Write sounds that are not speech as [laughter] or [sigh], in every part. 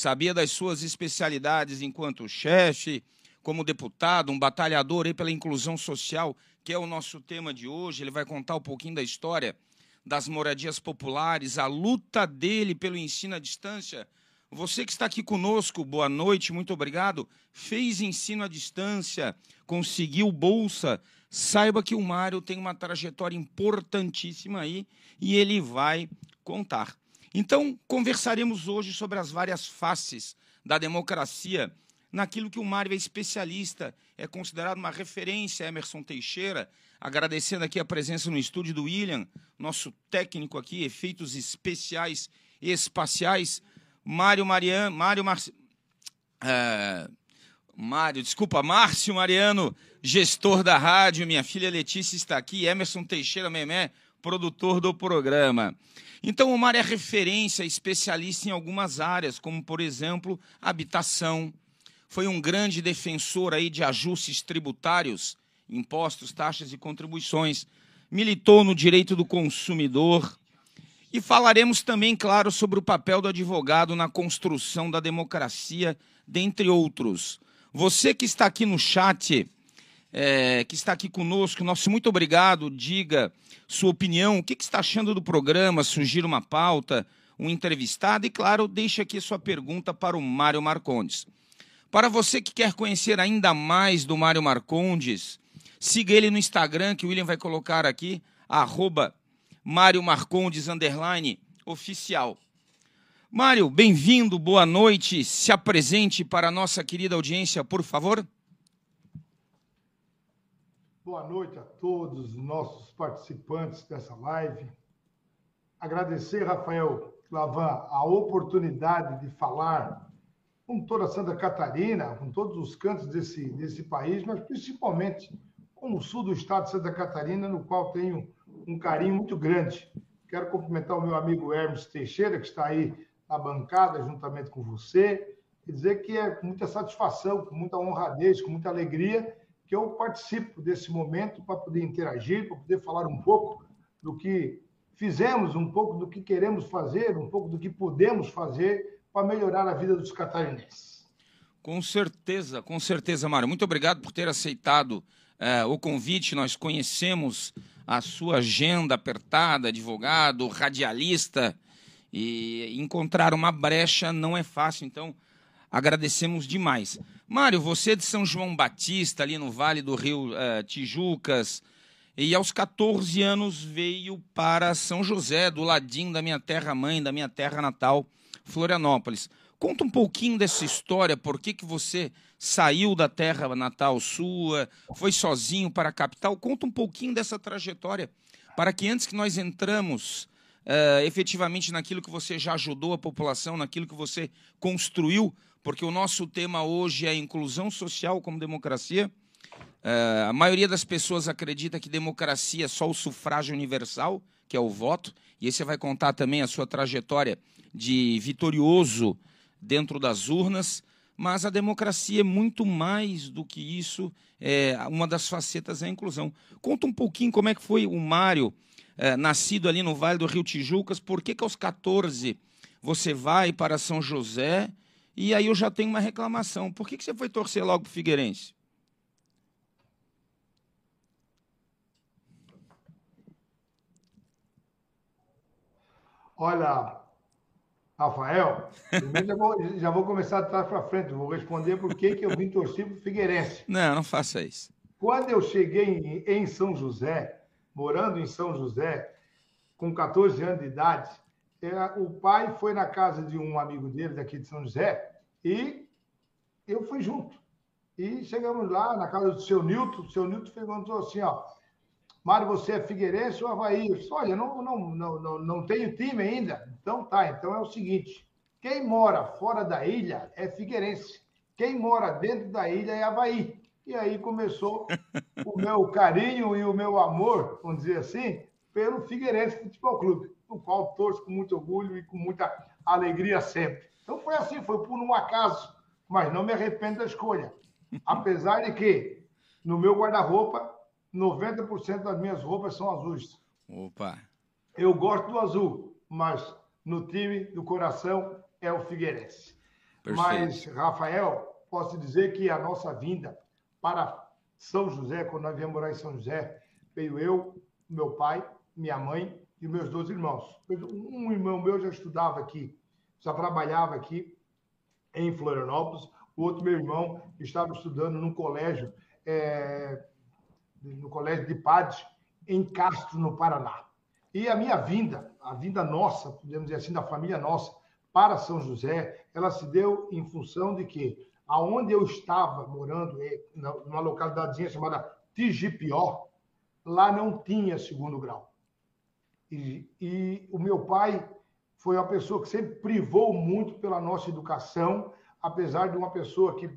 Sabia das suas especialidades enquanto chefe, como deputado, um batalhador aí pela inclusão social, que é o nosso tema de hoje. Ele vai contar um pouquinho da história das moradias populares, a luta dele pelo ensino à distância. Você que está aqui conosco, boa noite, muito obrigado. Fez ensino à distância, conseguiu bolsa. Saiba que o Mário tem uma trajetória importantíssima aí e ele vai contar. Então, conversaremos hoje sobre as várias faces da democracia, naquilo que o Mário é especialista, é considerado uma referência, Emerson Teixeira, agradecendo aqui a presença no estúdio do William, nosso técnico aqui, efeitos especiais e espaciais, Mário Mariano, Mário Mar... É... Mário, desculpa, Márcio Mariano, gestor da rádio, minha filha Letícia está aqui, Emerson Teixeira Memé, produtor do programa. Então, o Mar é referência, especialista em algumas áreas, como, por exemplo, habitação. Foi um grande defensor aí de ajustes tributários, impostos, taxas e contribuições. Militou no direito do consumidor. E falaremos também, claro, sobre o papel do advogado na construção da democracia, dentre outros. Você que está aqui no chat, é, que está aqui conosco. Nosso muito obrigado. Diga sua opinião. O que, que está achando do programa? Surgir uma pauta, um entrevistado. E, claro, deixe aqui sua pergunta para o Mário Marcondes. Para você que quer conhecer ainda mais do Mário Marcondes, siga ele no Instagram, que o William vai colocar aqui, arroba Mário Marcondes, underline, oficial. Mário, bem-vindo, boa noite. Se apresente para a nossa querida audiência, por favor. Boa noite a todos os nossos participantes dessa live. Agradecer, Rafael Lavan, a oportunidade de falar com toda Santa Catarina, com todos os cantos desse, desse país, mas principalmente com o sul do estado de Santa Catarina, no qual tenho um carinho muito grande. Quero cumprimentar o meu amigo Hermes Teixeira, que está aí na bancada, juntamente com você, e dizer que é com muita satisfação, com muita honradez, com muita alegria, que eu participo desse momento para poder interagir, para poder falar um pouco do que fizemos, um pouco do que queremos fazer, um pouco do que podemos fazer para melhorar a vida dos catarinenses. Com certeza, com certeza, Mário. Muito obrigado por ter aceitado uh, o convite. Nós conhecemos a sua agenda apertada, advogado, radialista, e encontrar uma brecha não é fácil, então agradecemos demais. Mário, você é de São João Batista, ali no Vale do Rio uh, Tijucas, e aos 14 anos veio para São José, do ladinho da minha terra mãe, da minha terra natal, Florianópolis. Conta um pouquinho dessa história, por que, que você saiu da terra natal sua, foi sozinho para a capital. Conta um pouquinho dessa trajetória, para que antes que nós entramos uh, efetivamente naquilo que você já ajudou a população, naquilo que você construiu, porque o nosso tema hoje é inclusão social como democracia. Uh, a maioria das pessoas acredita que democracia é só o sufrágio universal, que é o voto, e aí você vai contar também a sua trajetória de vitorioso dentro das urnas, mas a democracia é muito mais do que isso, é, uma das facetas é a inclusão. Conta um pouquinho como é que foi o Mário, é, nascido ali no Vale do Rio Tijucas, por que, que aos 14 você vai para São José, e aí eu já tenho uma reclamação, por que, que você foi torcer logo para o Figueirense? Olha, Rafael, já vou, já vou começar de trás para frente. Vou responder por que, eu vim torcer para o Figueirense. Não, não faça isso. Quando eu cheguei em, em, São José, morando em São José, com 14 anos de idade, era, o pai foi na casa de um amigo dele daqui de São José e eu fui junto. E chegamos lá na casa do seu Nilton. O seu Nilton perguntou assim: ó, Mário, você é Figueirense ou Havaí? Eu disse, olha, não, não, não, não, não tenho time ainda. Então tá, então é o seguinte: quem mora fora da ilha é Figueirense. Quem mora dentro da ilha é Havaí. E aí começou [laughs] o meu carinho e o meu amor, vamos dizer assim, pelo Figueirense Futebol Clube, no qual torço com muito orgulho e com muita alegria sempre. Então foi assim, foi por um acaso, mas não me arrependo da escolha. Apesar de que no meu guarda-roupa 90% das minhas roupas são azuis. Opa! Eu gosto do azul, mas no time do coração é o Figueirense. Perfeito. Mas, Rafael, posso dizer que a nossa vinda para São José, quando nós viemos morar em São José, veio eu, meu pai, minha mãe e meus dois irmãos. Um irmão meu já estudava aqui, já trabalhava aqui em Florianópolis, o outro meu irmão estava estudando num colégio é, no Colégio de Padres, em Castro, no Paraná. E a minha vinda, a vinda nossa, podemos dizer assim, da família nossa, para São José, ela se deu em função de que, aonde eu estava morando, numa localidade chamada Tigipió, lá não tinha segundo grau. E, e o meu pai foi uma pessoa que sempre privou muito pela nossa educação, apesar de uma pessoa que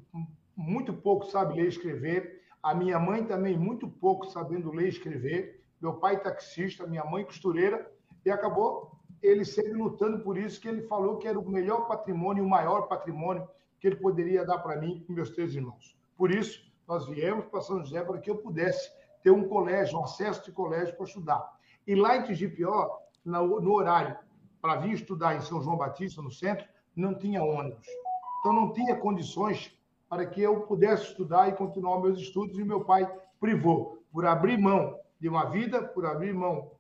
muito pouco sabe ler e escrever, a minha mãe também, muito pouco sabendo ler e escrever. Meu pai taxista, minha mãe costureira. E acabou ele sempre lutando por isso, que ele falou que era o melhor patrimônio, o maior patrimônio que ele poderia dar para mim e meus três irmãos. Por isso, nós viemos para São José para que eu pudesse ter um colégio, um acesso de colégio para estudar. E lá em Tigipió, no horário para vir estudar em São João Batista, no centro, não tinha ônibus. Então, não tinha condições para que eu pudesse estudar e continuar meus estudos. E meu pai privou por abrir mão de uma vida, por abrir mão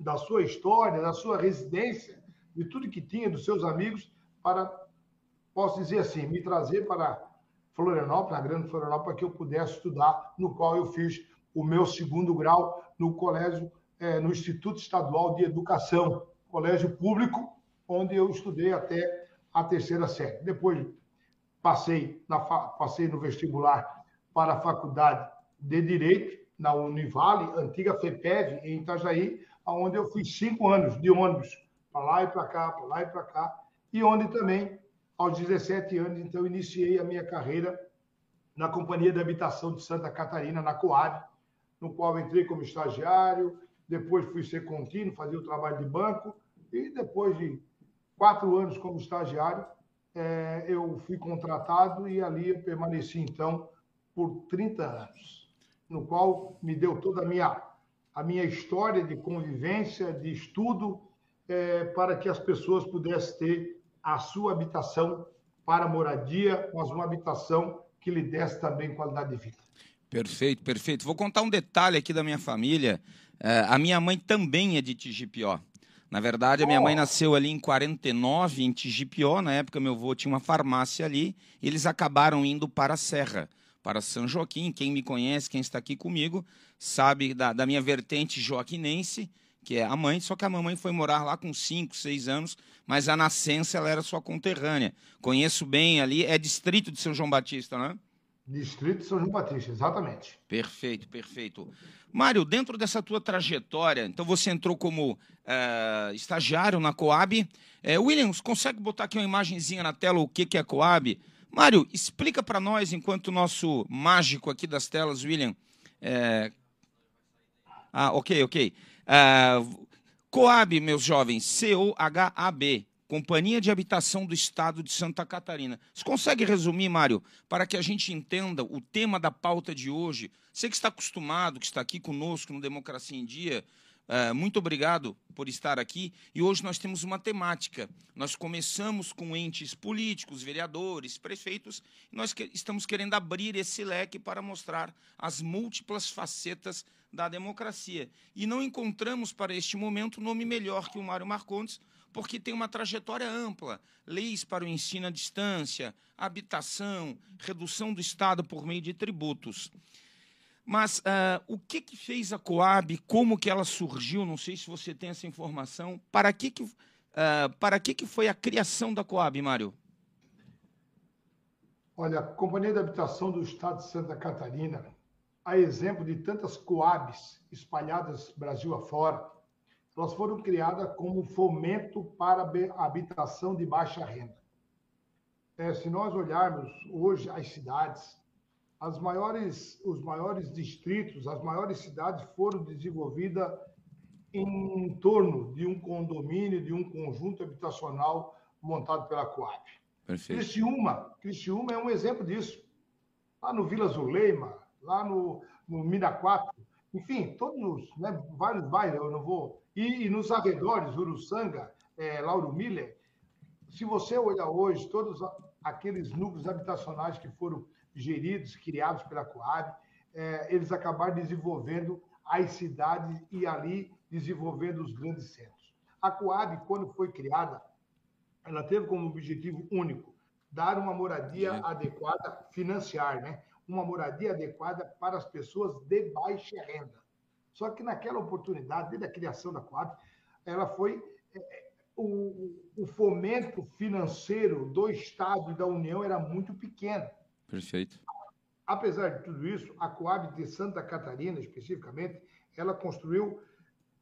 da sua história, da sua residência, de tudo que tinha, dos seus amigos, para, posso dizer assim, me trazer para Florianópolis, a grande Florianópolis, para que eu pudesse estudar, no qual eu fiz o meu segundo grau no colégio, é, no Instituto Estadual de Educação, colégio público, onde eu estudei até a terceira série. Depois passei, na, passei no vestibular para a Faculdade de Direito, na Univale, antiga FEPEV, em Itajaí, onde eu fiz cinco anos de ônibus, para lá e para cá, para lá e para cá, e onde também, aos 17 anos, então, iniciei a minha carreira na Companhia de Habitação de Santa Catarina, na Coab, no qual entrei como estagiário, depois fui ser contínuo, fazer o trabalho de banco, e depois de quatro anos como estagiário, é, eu fui contratado e ali eu permaneci, então, por 30 anos, no qual me deu toda a minha, a minha história de convivência, de estudo, é, para que as pessoas pudessem ter a sua habitação para moradia, mas uma habitação que lhe desse também qualidade de vida. Perfeito, perfeito. Vou contar um detalhe aqui da minha família. É, a minha mãe também é de Tigipió. Na verdade, a minha mãe nasceu ali em 49, em Tigipió. Na época, meu avô tinha uma farmácia ali. E eles acabaram indo para a Serra, para São Joaquim. Quem me conhece, quem está aqui comigo, sabe da, da minha vertente joaquinense, que é a mãe. Só que a mamãe foi morar lá com 5, 6 anos, mas a nascença ela era sua conterrânea. Conheço bem ali, é distrito de São João Batista, não é? Distrito de São João Batista, exatamente. Perfeito, perfeito. Mário, dentro dessa tua trajetória, então você entrou como uh, estagiário na Coab. Uh, Williams, consegue botar aqui uma imagenzinha na tela o que, que é a Coab? Mário, explica para nós, enquanto o nosso mágico aqui das telas, William. Uh... Ah, ok, ok. Coab, meus jovens, C-O-H-A-B. Companhia de Habitação do Estado de Santa Catarina. Você consegue resumir, Mário, para que a gente entenda o tema da pauta de hoje? Você que está acostumado, que está aqui conosco no Democracia em Dia, uh, muito obrigado por estar aqui. E hoje nós temos uma temática. Nós começamos com entes políticos, vereadores, prefeitos, nós estamos querendo abrir esse leque para mostrar as múltiplas facetas da democracia. E não encontramos para este momento nome melhor que o Mário Marcondes porque tem uma trajetória ampla. Leis para o ensino à distância, habitação, redução do Estado por meio de tributos. Mas uh, o que, que fez a Coab, como que ela surgiu, não sei se você tem essa informação, para que, que, uh, para que, que foi a criação da Coab, Mário? Olha, a Companhia de Habitação do Estado de Santa Catarina, a exemplo de tantas Coabs espalhadas Brasil afora, elas foram criadas como fomento para a habitação de baixa renda. É, se nós olharmos hoje as cidades, as maiores, os maiores distritos, as maiores cidades foram desenvolvidas em torno de um condomínio, de um conjunto habitacional montado pela Coab. Perfeito. Criciúma, Criciúma é um exemplo disso. Lá no Vila Zuleima, lá no, no Mina 4, enfim, todos, né, vários bairros, eu não vou e, e nos arredores, Uruçanga, é, Lauro Miller, se você olhar hoje, todos aqueles núcleos habitacionais que foram geridos, criados pela Coab, é, eles acabaram desenvolvendo as cidades e ali desenvolvendo os grandes centros. A Coab, quando foi criada, ela teve como objetivo único dar uma moradia adequada, financiar, né? Uma moradia adequada para as pessoas de baixa renda. Só que naquela oportunidade, desde a criação da Coab, ela foi é, é, o, o, fomento financeiro do Estado e da União era muito pequeno. Perfeito. Apesar de tudo isso, a Coab de Santa Catarina, especificamente, ela construiu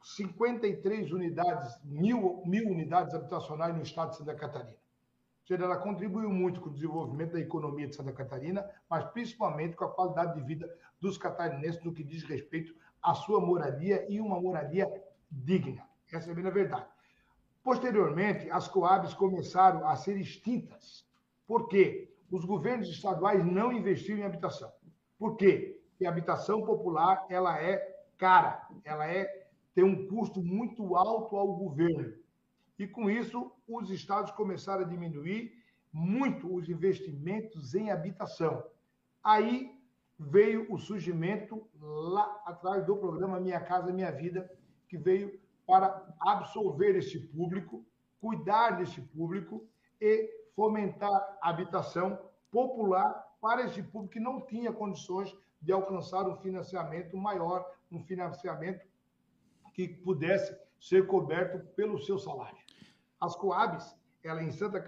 53 unidades, mil, mil unidades habitacionais no estado de Santa Catarina. Ou seja, ela contribuiu muito com o desenvolvimento da economia de Santa Catarina, mas principalmente com a qualidade de vida dos catarinenses no que diz respeito a sua moradia e uma moradia digna. Essa é a a verdade. Posteriormente, as coabs começaram a ser extintas. Por quê? Os governos estaduais não investiram em habitação. Por quê? Porque a habitação popular ela é cara, ela é tem um custo muito alto ao governo. E com isso, os estados começaram a diminuir muito os investimentos em habitação. Aí veio o surgimento lá atrás do programa Minha Casa Minha Vida, que veio para absorver este público, cuidar deste público e fomentar a habitação popular para esse público que não tinha condições de alcançar um financiamento maior, um financiamento que pudesse ser coberto pelo seu salário. As Coabs, ela em Santa,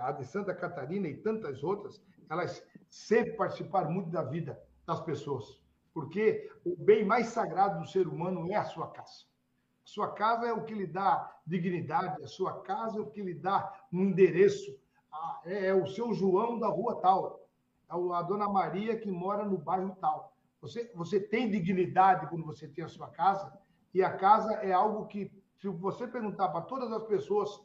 a de Santa Catarina e tantas outras, elas sempre participaram muito da vida das pessoas, porque o bem mais sagrado do ser humano é a sua casa. A sua casa é o que lhe dá dignidade, a sua casa é o que lhe dá um endereço. Ah, é, é o seu João da rua tal, é a dona Maria que mora no bairro tal. Você, você tem dignidade quando você tem a sua casa, e a casa é algo que, se você perguntar para todas as pessoas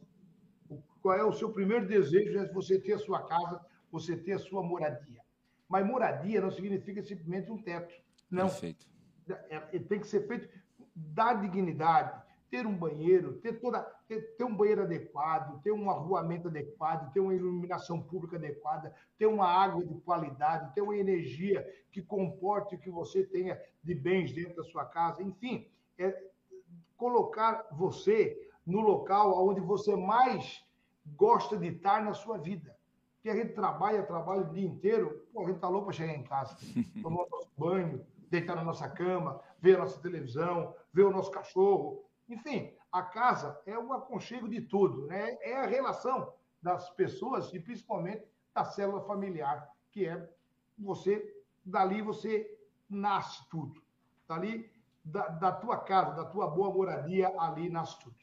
qual é o seu primeiro desejo, é você ter a sua casa, você ter a sua moradia. Mas moradia não significa simplesmente um teto. Não. Perfeito. É, é, tem que ser feito dar dignidade, ter um banheiro, ter toda ter, ter, um banheiro adequado, ter um arruamento adequado, ter uma iluminação pública adequada, ter uma água de qualidade, ter uma energia que comporte o que você tenha de bens dentro da sua casa, enfim, é colocar você no local onde você mais gosta de estar na sua vida que a gente trabalha, trabalha o dia inteiro, pô, a gente tá louco para chegar em casa, tomar nosso banho, deitar na nossa cama, ver a nossa televisão, ver o nosso cachorro. Enfim, a casa é o aconchego de tudo, né? É a relação das pessoas e principalmente da célula familiar, que é você, dali você nasce tudo. Dali, da, da tua casa, da tua boa moradia, ali nasce tudo.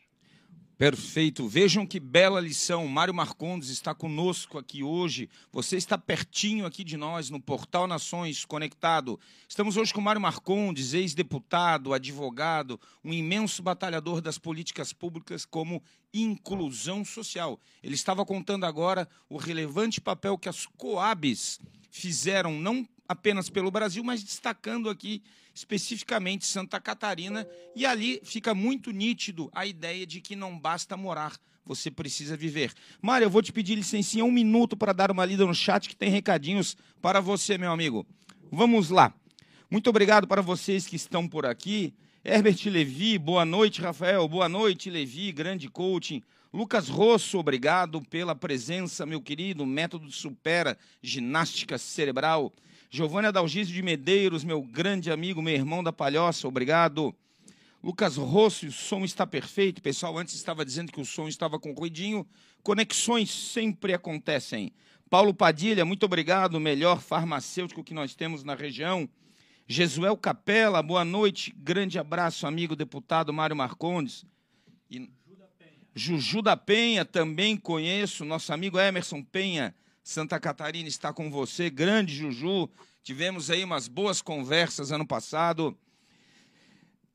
Perfeito. Vejam que bela lição. Mário Marcondes está conosco aqui hoje. Você está pertinho aqui de nós no Portal Nações Conectado. Estamos hoje com Mário Marcondes, ex-deputado, advogado, um imenso batalhador das políticas públicas como inclusão social. Ele estava contando agora o relevante papel que as Coabs fizeram não apenas pelo Brasil, mas destacando aqui especificamente Santa Catarina, e ali fica muito nítido a ideia de que não basta morar, você precisa viver. Mário, eu vou te pedir licencinha um minuto para dar uma lida no chat que tem recadinhos para você, meu amigo. Vamos lá. Muito obrigado para vocês que estão por aqui. Herbert Levi, boa noite, Rafael. Boa noite, Levi, grande coaching. Lucas Rosso, obrigado pela presença, meu querido. Método Supera, ginástica cerebral. Giovanni Adalgísio de Medeiros, meu grande amigo, meu irmão da Palhoça, obrigado. Lucas Rosso, o som está perfeito. Pessoal, antes estava dizendo que o som estava com ruidinho. Conexões sempre acontecem. Paulo Padilha, muito obrigado, melhor farmacêutico que nós temos na região. Jesuel Capela, boa noite. Grande abraço, amigo deputado Mário Marcondes. E... Juju da Penha, também conheço. Nosso amigo Emerson Penha Santa Catarina está com você, grande Juju. Tivemos aí umas boas conversas ano passado.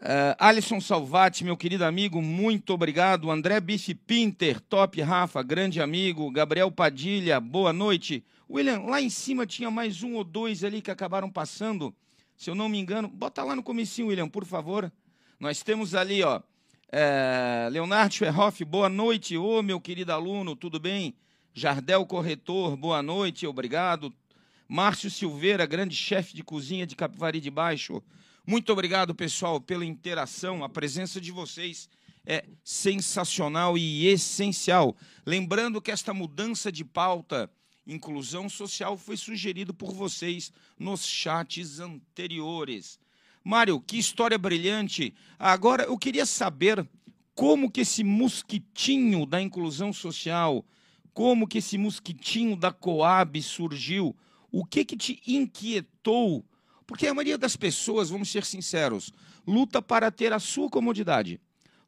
Uh, Alisson Salvati, meu querido amigo, muito obrigado. André Bife Pinter, top Rafa, grande amigo. Gabriel Padilha, boa noite. William, lá em cima tinha mais um ou dois ali que acabaram passando, se eu não me engano. Bota lá no comecinho, William, por favor. Nós temos ali, ó, é, Leonardo Schwerhoff, boa noite. Ô, meu querido aluno, tudo bem? Jardel Corretor, boa noite, obrigado. Márcio Silveira, grande chefe de cozinha de Capivari de Baixo. Muito obrigado, pessoal, pela interação. A presença de vocês é sensacional e essencial. Lembrando que esta mudança de pauta, inclusão social, foi sugerido por vocês nos chats anteriores. Mário, que história brilhante. Agora eu queria saber como que esse mosquitinho da inclusão social como que esse mosquitinho da Coab surgiu? O que que te inquietou? Porque a maioria das pessoas, vamos ser sinceros, luta para ter a sua comodidade,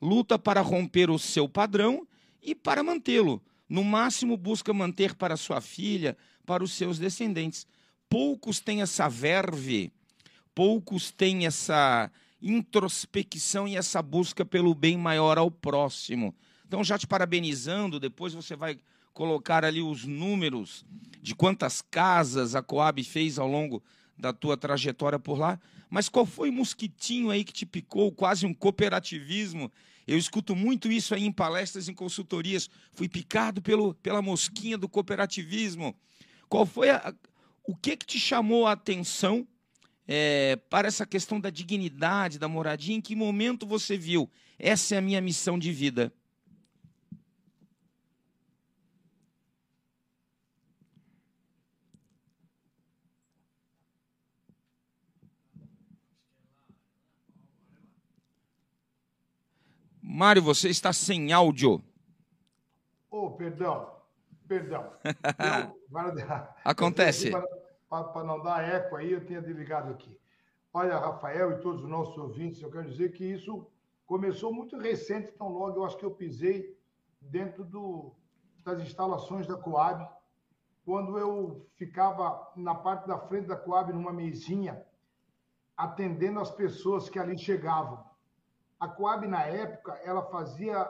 luta para romper o seu padrão e para mantê-lo. No máximo busca manter para sua filha, para os seus descendentes. Poucos têm essa verve, poucos têm essa introspecção e essa busca pelo bem maior ao próximo. Então, já te parabenizando, depois você vai colocar ali os números de quantas casas a Coab fez ao longo da tua trajetória por lá, mas qual foi o mosquitinho aí que te picou, quase um cooperativismo? Eu escuto muito isso aí em palestras, em consultorias. Fui picado pelo, pela mosquinha do cooperativismo. Qual foi a, o que que te chamou a atenção é, para essa questão da dignidade, da moradia? Em que momento você viu? Essa é a minha missão de vida. Mário, você está sem áudio. Oh, perdão, perdão. [laughs] Eu, Acontece. Para não dar eco aí, eu tinha desligado aqui. Olha, Rafael e todos os nossos ouvintes, eu quero dizer que isso começou muito recente, tão logo eu acho que eu pisei dentro do, das instalações da Coab, quando eu ficava na parte da frente da Coab, numa mesinha, atendendo as pessoas que ali chegavam. A Coab, na época, ela fazia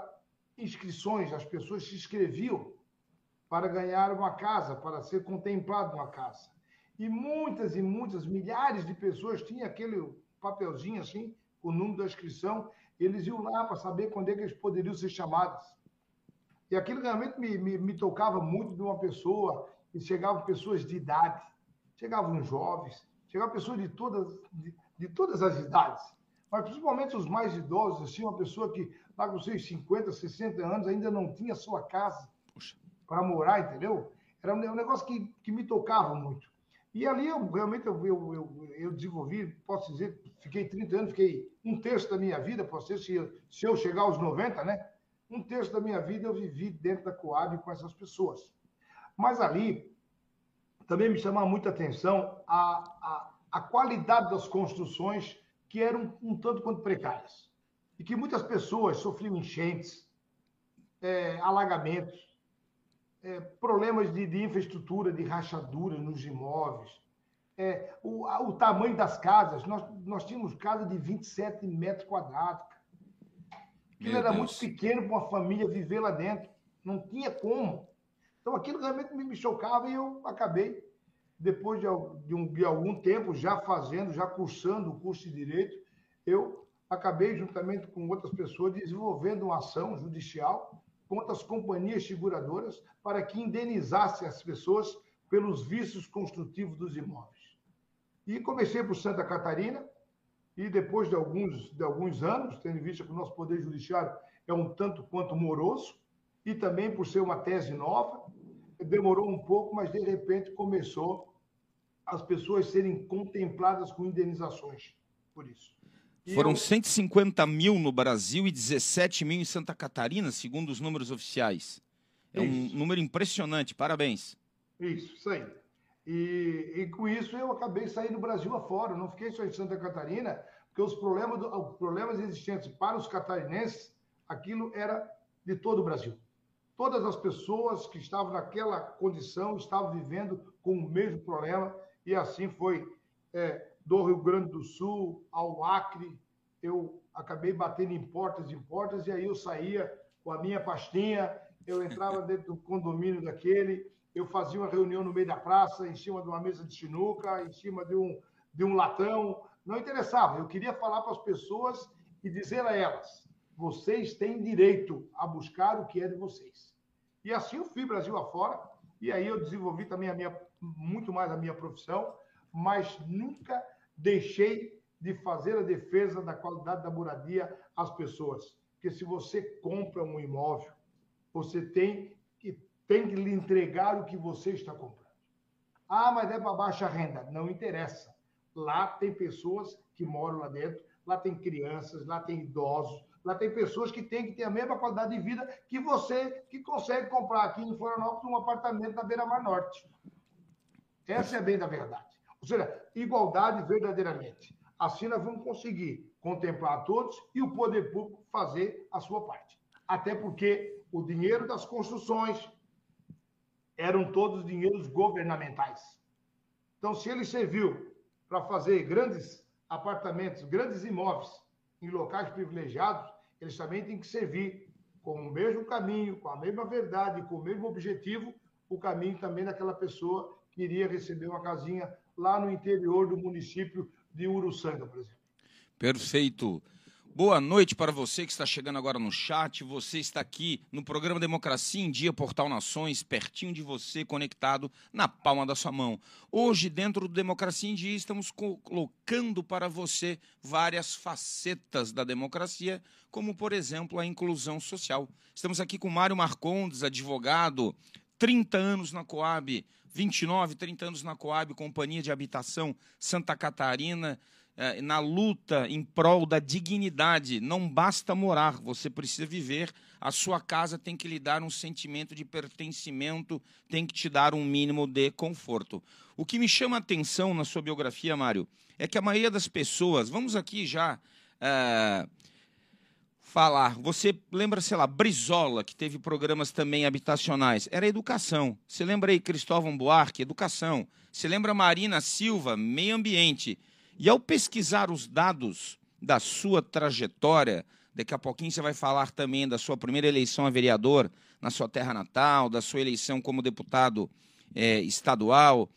inscrições, as pessoas se inscreviam para ganhar uma casa, para ser contemplado uma casa. E muitas e muitas, milhares de pessoas tinham aquele papelzinho assim, o número da inscrição, eles iam lá para saber quando é que eles poderiam ser chamados. E aquilo realmente me, me, me tocava muito de uma pessoa, e chegavam pessoas de idade, chegavam jovens, chegavam pessoas de todas, de, de todas as idades mas principalmente os mais idosos, assim, uma pessoa que lá com seus 50, 60 anos ainda não tinha sua casa para morar, entendeu? Era um negócio que, que me tocava muito. E ali eu realmente eu, eu, eu, eu, desenvolvi, posso dizer, fiquei 30 anos, fiquei um terço da minha vida, posso ser, se eu, se eu chegar aos 90, né? Um terço da minha vida eu vivi dentro da Coab com essas pessoas. Mas ali também me chamava muita atenção a, a, a qualidade das construções que eram um tanto quanto precárias. E que muitas pessoas sofriam enchentes, é, alagamentos, é, problemas de, de, infraestrutura, de rachadura nos imóveis, é, o, o, tamanho das casas. Nós, nós tínhamos casa de 27 metros quadrados. Aquilo era Deus. muito pequeno para uma família viver lá dentro. Não tinha como. Então aquilo realmente me chocava e eu acabei depois de, de, um, de algum tempo, já fazendo, já cursando o curso de Direito, eu acabei, juntamente com outras pessoas, desenvolvendo uma ação judicial contra as companhias seguradoras para que indenizasse as pessoas pelos vícios construtivos dos imóveis. E comecei por Santa Catarina, e depois de alguns, de alguns anos, tendo em vista que o nosso Poder Judiciário é um tanto quanto moroso, e também por ser uma tese nova, demorou um pouco, mas de repente começou as pessoas serem contempladas com indenizações por isso. E Foram eu... 150 mil no Brasil e 17 mil em Santa Catarina, segundo os números oficiais. É isso. um número impressionante, parabéns. Isso, isso aí. E, e, com isso eu acabei saindo do Brasil afora, não fiquei só em Santa Catarina, porque os problemas, do, os problemas existentes para os catarinenses, aquilo era de todo o Brasil. Todas as pessoas que estavam naquela condição estavam vivendo com o mesmo problema e assim foi é, do Rio Grande do Sul ao Acre. Eu acabei batendo em portas em portas, e aí eu saía com a minha pastinha, eu entrava [laughs] dentro do condomínio daquele, eu fazia uma reunião no meio da praça, em cima de uma mesa de sinuca, em cima de um, de um latão. Não interessava, eu queria falar para as pessoas e dizer a elas: vocês têm direito a buscar o que é de vocês. E assim eu fui Brasil afora, e aí eu desenvolvi também a minha muito mais a minha profissão, mas nunca deixei de fazer a defesa da qualidade da moradia às pessoas. Porque se você compra um imóvel, você tem que, tem que lhe entregar o que você está comprando. Ah, mas é para baixa renda. Não interessa. Lá tem pessoas que moram lá dentro, lá tem crianças, lá tem idosos, lá tem pessoas que têm que ter a mesma qualidade de vida que você que consegue comprar aqui em Florianópolis um apartamento na Beira-Mar Norte. Essa é bem da verdade. Ou seja, igualdade verdadeiramente. Assim nós vamos conseguir contemplar todos e o poder público fazer a sua parte. Até porque o dinheiro das construções eram todos dinheiros governamentais. Então, se ele serviu para fazer grandes apartamentos, grandes imóveis em locais privilegiados, eles também têm que servir com o mesmo caminho, com a mesma verdade, com o mesmo objetivo, o caminho também daquela pessoa queria receber uma casinha lá no interior do município de Uruçanga, por exemplo. Perfeito. Boa noite para você que está chegando agora no chat. Você está aqui no programa Democracia em Dia Portal Nações, pertinho de você, conectado na palma da sua mão. Hoje, dentro do Democracia em Dia, estamos colocando para você várias facetas da democracia, como, por exemplo, a inclusão social. Estamos aqui com Mário Marcondes, advogado, 30 anos na Coab, 29, 30 anos na Coab, Companhia de Habitação Santa Catarina. É, na luta em prol da dignidade. Não basta morar, você precisa viver. A sua casa tem que lhe dar um sentimento de pertencimento, tem que te dar um mínimo de conforto. O que me chama a atenção na sua biografia, Mário, é que a maioria das pessoas, vamos aqui já é, falar. Você lembra, sei lá, Brizola, que teve programas também habitacionais, era educação. Você lembra aí Cristóvão Buarque, educação. Você lembra Marina Silva, meio ambiente. E ao pesquisar os dados da sua trajetória, daqui a pouquinho você vai falar também da sua primeira eleição a vereador na sua terra natal, da sua eleição como deputado é, estadual.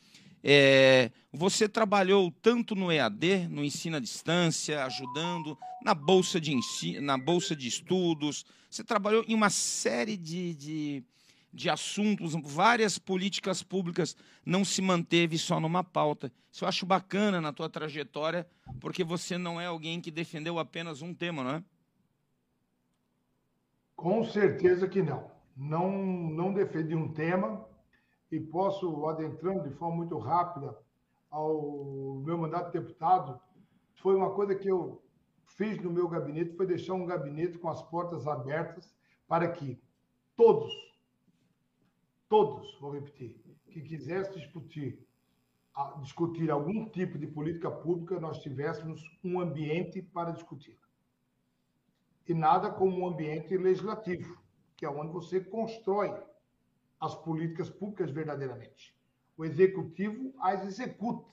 É, você trabalhou tanto no EAD, no ensino à distância, ajudando na bolsa de ensino, na bolsa de estudos. Você trabalhou em uma série de, de de assuntos, várias políticas públicas, não se manteve só numa pauta. Isso eu acho bacana na tua trajetória, porque você não é alguém que defendeu apenas um tema, não é? Com certeza que não. Não, não defendi um tema e posso, adentrando de forma muito rápida ao meu mandato de deputado, foi uma coisa que eu fiz no meu gabinete, foi deixar um gabinete com as portas abertas para que todos todos, vou repetir, que quisesse discutir, discutir algum tipo de política pública, nós tivéssemos um ambiente para discutir. E nada como um ambiente legislativo, que é onde você constrói as políticas públicas verdadeiramente. O executivo as executa,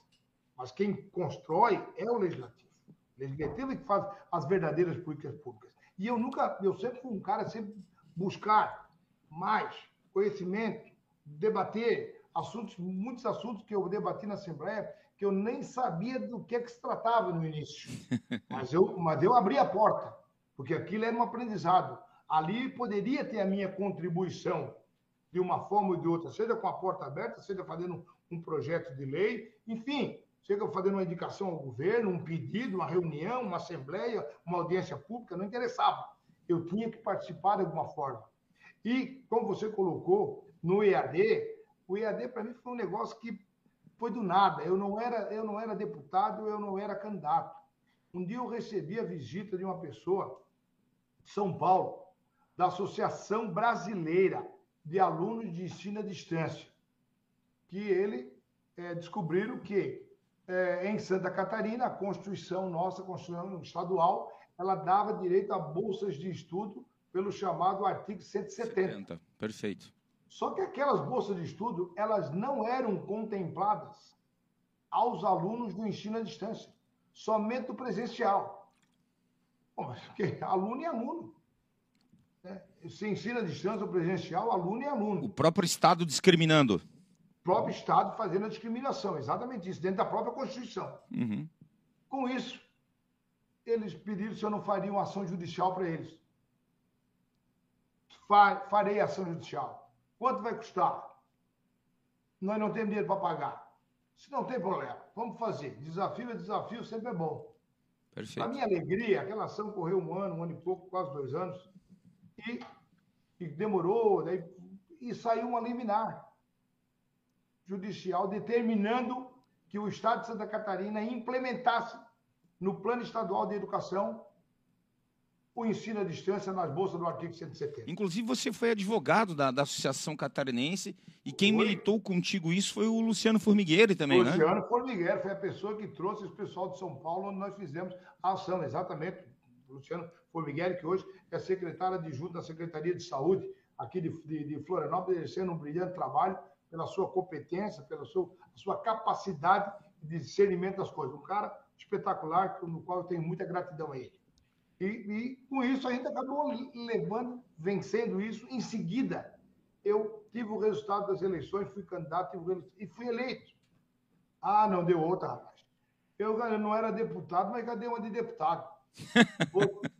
mas quem constrói é o legislativo. O legislativo é que faz as verdadeiras políticas públicas. E eu nunca, eu sempre fui um cara sempre buscar mais conhecimento, debater assuntos, muitos assuntos que eu debati na Assembleia, que eu nem sabia do que, é que se tratava no início. [laughs] Mas eu, mas eu abri a porta, porque aquilo era um aprendizado. Ali poderia ter a minha contribuição de uma forma ou de outra, seja com a porta aberta, seja fazendo um projeto de lei, enfim, seja fazendo uma indicação ao governo, um pedido, uma reunião, uma assembleia, uma audiência pública, não interessava. Eu tinha que participar de alguma forma. E, como você colocou, no EAD, o EAD para mim foi um negócio que foi do nada. Eu não era, eu não era deputado, eu não era candidato. Um dia eu recebi a visita de uma pessoa de São Paulo, da Associação Brasileira de Alunos de Ensino à Distância, que ele é, descobriram que é, em Santa Catarina, a Constituição nossa, a Constituição estadual, ela dava direito a bolsas de estudo pelo chamado artigo 170. 70, perfeito. Só que aquelas bolsas de estudo, elas não eram contempladas aos alunos do ensino à distância, somente do presencial. Bom, porque aluno é aluno. Né? Se ensina à distância ou presencial, aluno é aluno. O próprio Estado discriminando. O próprio Estado fazendo a discriminação, exatamente isso, dentro da própria Constituição. Uhum. Com isso, eles pediram se eu não faria uma ação judicial para eles farei ação judicial. Quanto vai custar? Nós não temos dinheiro para pagar. Se não tem problema, vamos fazer. Desafio é desafio, sempre é bom. Perfeito. A minha alegria, aquela ação correu um ano, um ano e pouco, quase dois anos, e, e demorou, daí, e saiu uma liminar judicial determinando que o Estado de Santa Catarina implementasse no Plano Estadual de Educação o ensino à distância nas bolsas do artigo 170. Inclusive, você foi advogado da, da Associação Catarinense e quem foi. militou contigo isso foi o Luciano Formigueiro também, Luciano né? Luciano Formigueiro foi a pessoa que trouxe esse pessoal de São Paulo onde nós fizemos a ação, exatamente. Luciano Formigueiro, que hoje é secretário adjunto da Secretaria de Saúde aqui de, de, de Florianópolis, exercendo um brilhante trabalho pela sua competência, pela sua, sua capacidade de discernimento das coisas. Um cara espetacular, no qual eu tenho muita gratidão a ele. E, e, com isso a gente acabou levando, vencendo isso. Em seguida, eu tive o resultado das eleições, fui candidato e fui eleito. Ah, não deu outra, rapaz. Eu não era deputado, mas cadê uma de deputado?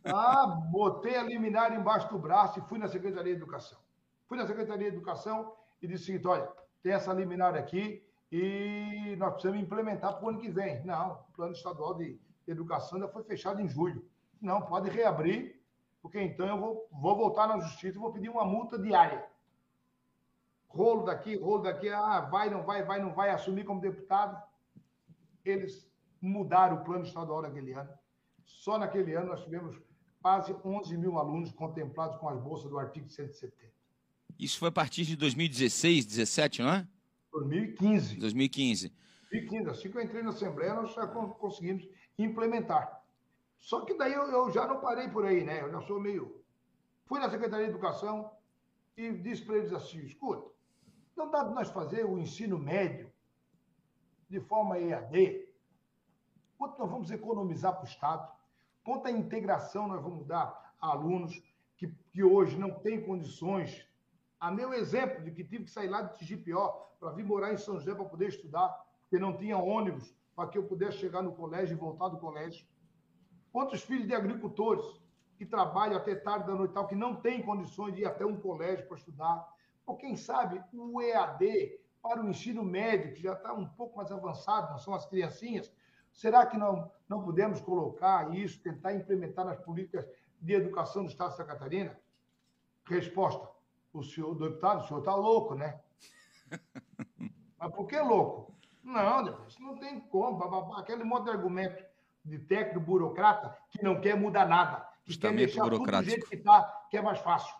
Ah, botei a liminar embaixo do braço e fui na Secretaria de Educação. Fui na Secretaria de Educação e disse o seguinte: olha, tem essa liminar aqui e nós precisamos implementar para o ano que vem. Não, o plano estadual de educação ainda foi fechado em julho. Não, pode reabrir, porque então eu vou, vou voltar na justiça e vou pedir uma multa diária. Rolo daqui, rolo daqui, ah, vai, não vai, vai, não vai, assumir como deputado. Eles mudaram o plano estadual naquele ano. Só naquele ano nós tivemos quase 11 mil alunos contemplados com as bolsas do artigo 170. Isso foi a partir de 2016, 17, não é? 2015. 2015. 2015. Assim que eu entrei na Assembleia, nós já conseguimos implementar. Só que daí eu, eu já não parei por aí, né? Eu já sou meio. Fui na Secretaria de Educação e disse para eles assim: escuta, não dá para nós fazer o ensino médio de forma EAD? Quanto nós vamos economizar para o Estado? Quanto a integração nós vamos dar a alunos que, que hoje não têm condições? A meu exemplo de que tive que sair lá de Tigipió para vir morar em São José para poder estudar, porque não tinha ônibus para que eu pudesse chegar no colégio e voltar do colégio. Quantos filhos de agricultores que trabalham até tarde da noite tal, que não têm condições de ir até um colégio para estudar? Ou quem sabe o EAD para o ensino médio, que já está um pouco mais avançado, não são as criancinhas, será que não, não podemos colocar isso, tentar implementar nas políticas de educação do Estado de Santa Catarina? Resposta: o senhor deputado, o senhor está louco, né? [laughs] Mas por que louco? Não, não tem como. Aquele monte de argumento de técnico burocrata que não quer mudar nada. Que quer deixar tudo do jeito que está, que é mais fácil.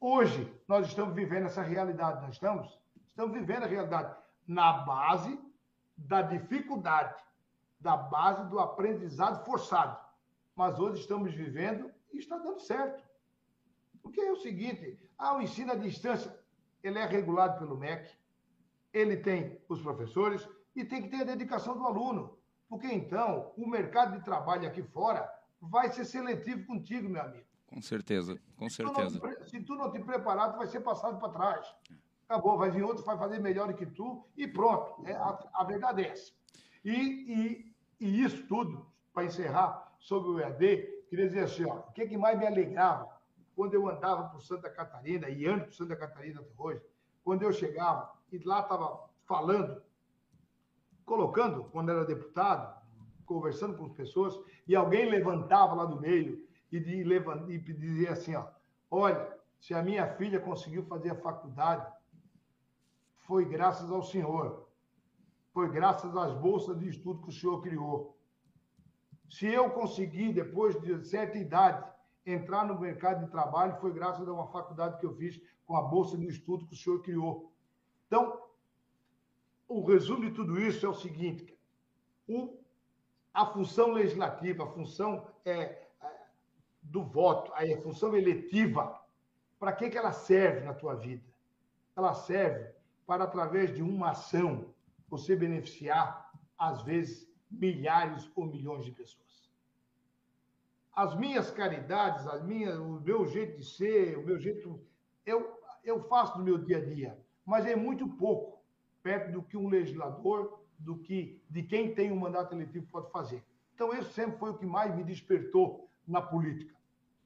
Hoje, nós estamos vivendo essa realidade, nós estamos? Estamos vivendo a realidade na base da dificuldade, da base do aprendizado forçado. Mas hoje estamos vivendo e está dando certo. Porque é o seguinte, ah, o ensino à distância, ele é regulado pelo MEC, ele tem os professores e tem que ter a dedicação do aluno. Porque então, o mercado de trabalho aqui fora vai ser seletivo contigo, meu amigo. Com certeza, com se certeza. Tu não, se tu não te preparar, tu vai ser passado para trás. Acabou, vai vir outro, vai fazer melhor do que tu e pronto. É, a, a verdade é essa. E, e, e isso tudo, para encerrar sobre o EAD, queria dizer assim, ó, o que, que mais me alegrava quando eu andava por Santa Catarina, e ando por Santa Catarina até hoje, quando eu chegava e lá estava falando, colocando, quando era deputado, conversando com as pessoas, e alguém levantava lá do meio e, de, e dizia assim: ó, olha, se a minha filha conseguiu fazer a faculdade, foi graças ao senhor. Foi graças às bolsas de estudo que o senhor criou. Se eu consegui, depois de certa idade, entrar no mercado de trabalho, foi graças a uma faculdade que eu fiz com a bolsa de estudo que o senhor criou. Então, o resumo de tudo isso é o seguinte: o, a função legislativa, a função é, do voto, a função eletiva, para que, que ela serve na tua vida? Ela serve para, através de uma ação, você beneficiar, às vezes, milhares ou milhões de pessoas. As minhas caridades, as minhas, o meu jeito de ser, o meu jeito. Eu, eu faço no meu dia a dia, mas é muito pouco perto do que um legislador, do que de quem tem um mandato eletivo pode fazer. Então, isso sempre foi o que mais me despertou na política.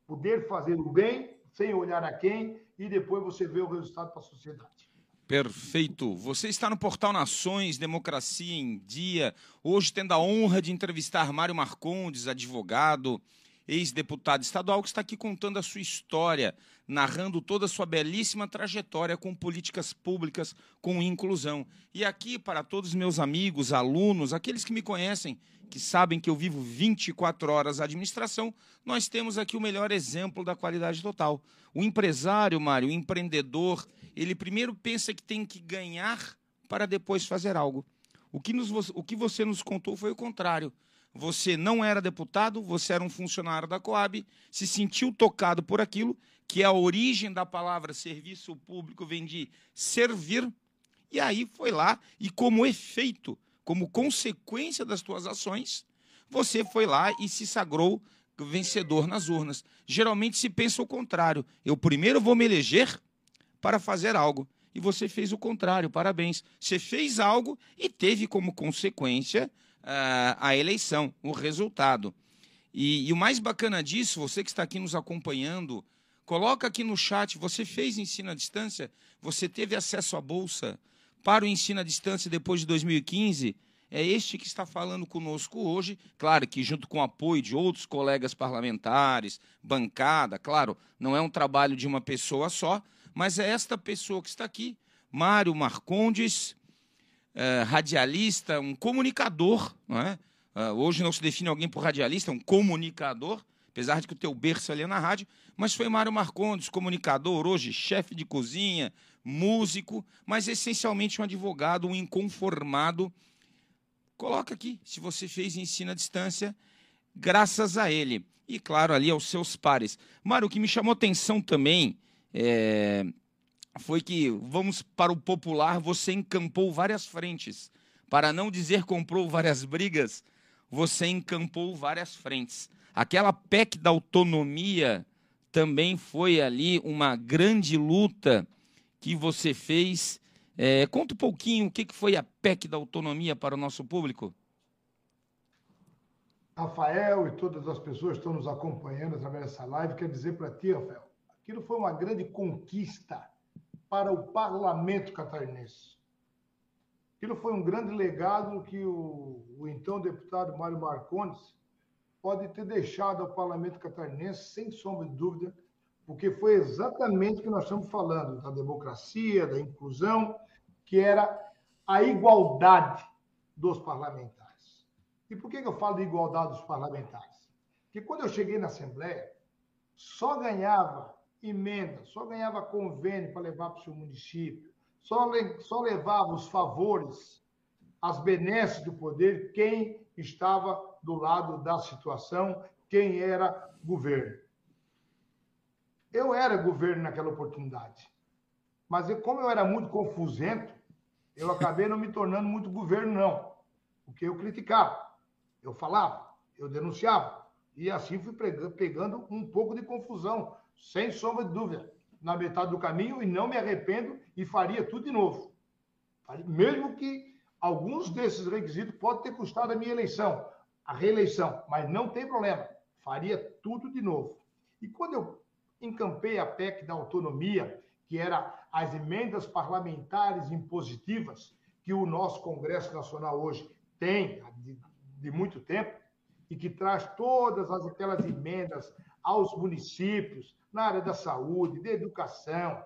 Poder fazer o bem sem olhar a quem e depois você vê o resultado para a sociedade. Perfeito. Você está no portal Nações, Democracia em Dia. Hoje tendo a honra de entrevistar Mário Marcondes, advogado, ex-deputado estadual, que está aqui contando a sua história, narrando toda a sua belíssima trajetória com políticas públicas, com inclusão. E aqui, para todos os meus amigos, alunos, aqueles que me conhecem, que sabem que eu vivo 24 horas a administração, nós temos aqui o melhor exemplo da qualidade total. O empresário, Mário, o empreendedor, ele primeiro pensa que tem que ganhar para depois fazer algo. O que, nos, o que você nos contou foi o contrário você não era deputado, você era um funcionário da Coab, se sentiu tocado por aquilo, que é a origem da palavra serviço público, vem de servir, e aí foi lá e, como efeito, como consequência das suas ações, você foi lá e se sagrou vencedor nas urnas. Geralmente se pensa o contrário. Eu primeiro vou me eleger para fazer algo. E você fez o contrário, parabéns. Você fez algo e teve como consequência uh, a eleição, o resultado. E, e, o mais bacana disso, você que está aqui nos acompanhando, coloca aqui no chat, você fez ensino à distância? Você teve acesso à bolsa para o ensino à distância depois de 2015? É este que está falando conosco hoje, claro que junto com o apoio de outros colegas parlamentares, bancada, claro, não é um trabalho de uma pessoa só, mas é esta pessoa que está aqui, Mário Marcondes, é, radialista, um comunicador, não é? Uh, hoje não se define alguém por radialista, é um comunicador, apesar de que o teu berço ali é na rádio, mas foi Mário Marcondes, comunicador, hoje chefe de cozinha, músico, mas essencialmente um advogado, um inconformado. Coloca aqui, se você fez ensino à distância, graças a ele. E, claro, ali aos seus pares. Mário, o que me chamou atenção também é, foi que, vamos para o popular, você encampou várias frentes. Para não dizer comprou várias brigas, você encampou várias frentes. Aquela PEC da autonomia também foi ali uma grande luta que você fez. É, conta um pouquinho o que foi a PEC da autonomia para o nosso público. Rafael e todas as pessoas que estão nos acompanhando através dessa live, quero dizer para ti, Rafael, aquilo foi uma grande conquista para o parlamento catarinense. Aquilo foi um grande legado que o, o então deputado Mário Marcondes pode ter deixado ao parlamento catarinense, sem sombra de dúvida, porque foi exatamente o que nós estamos falando, da democracia, da inclusão, que era a igualdade dos parlamentares. E por que eu falo de igualdade dos parlamentares? Porque quando eu cheguei na Assembleia, só ganhava emenda, só ganhava convênio para levar para o seu município, só, só levava os favores, as benesses do poder, quem estava do lado da situação, quem era governo. Eu era governo naquela oportunidade, mas eu, como eu era muito confusento, eu acabei não me tornando muito governo, não. Porque eu criticava, eu falava, eu denunciava. E assim fui pegando um pouco de confusão, sem sombra de dúvida na metade do caminho e não me arrependo e faria tudo de novo. Mesmo que alguns desses requisitos podem ter custado a minha eleição, a reeleição, mas não tem problema, faria tudo de novo. E quando eu encampei a PEC da autonomia, que era as emendas parlamentares impositivas que o nosso Congresso Nacional hoje tem de, de muito tempo, e que traz todas aquelas emendas aos municípios, na área da saúde, da educação,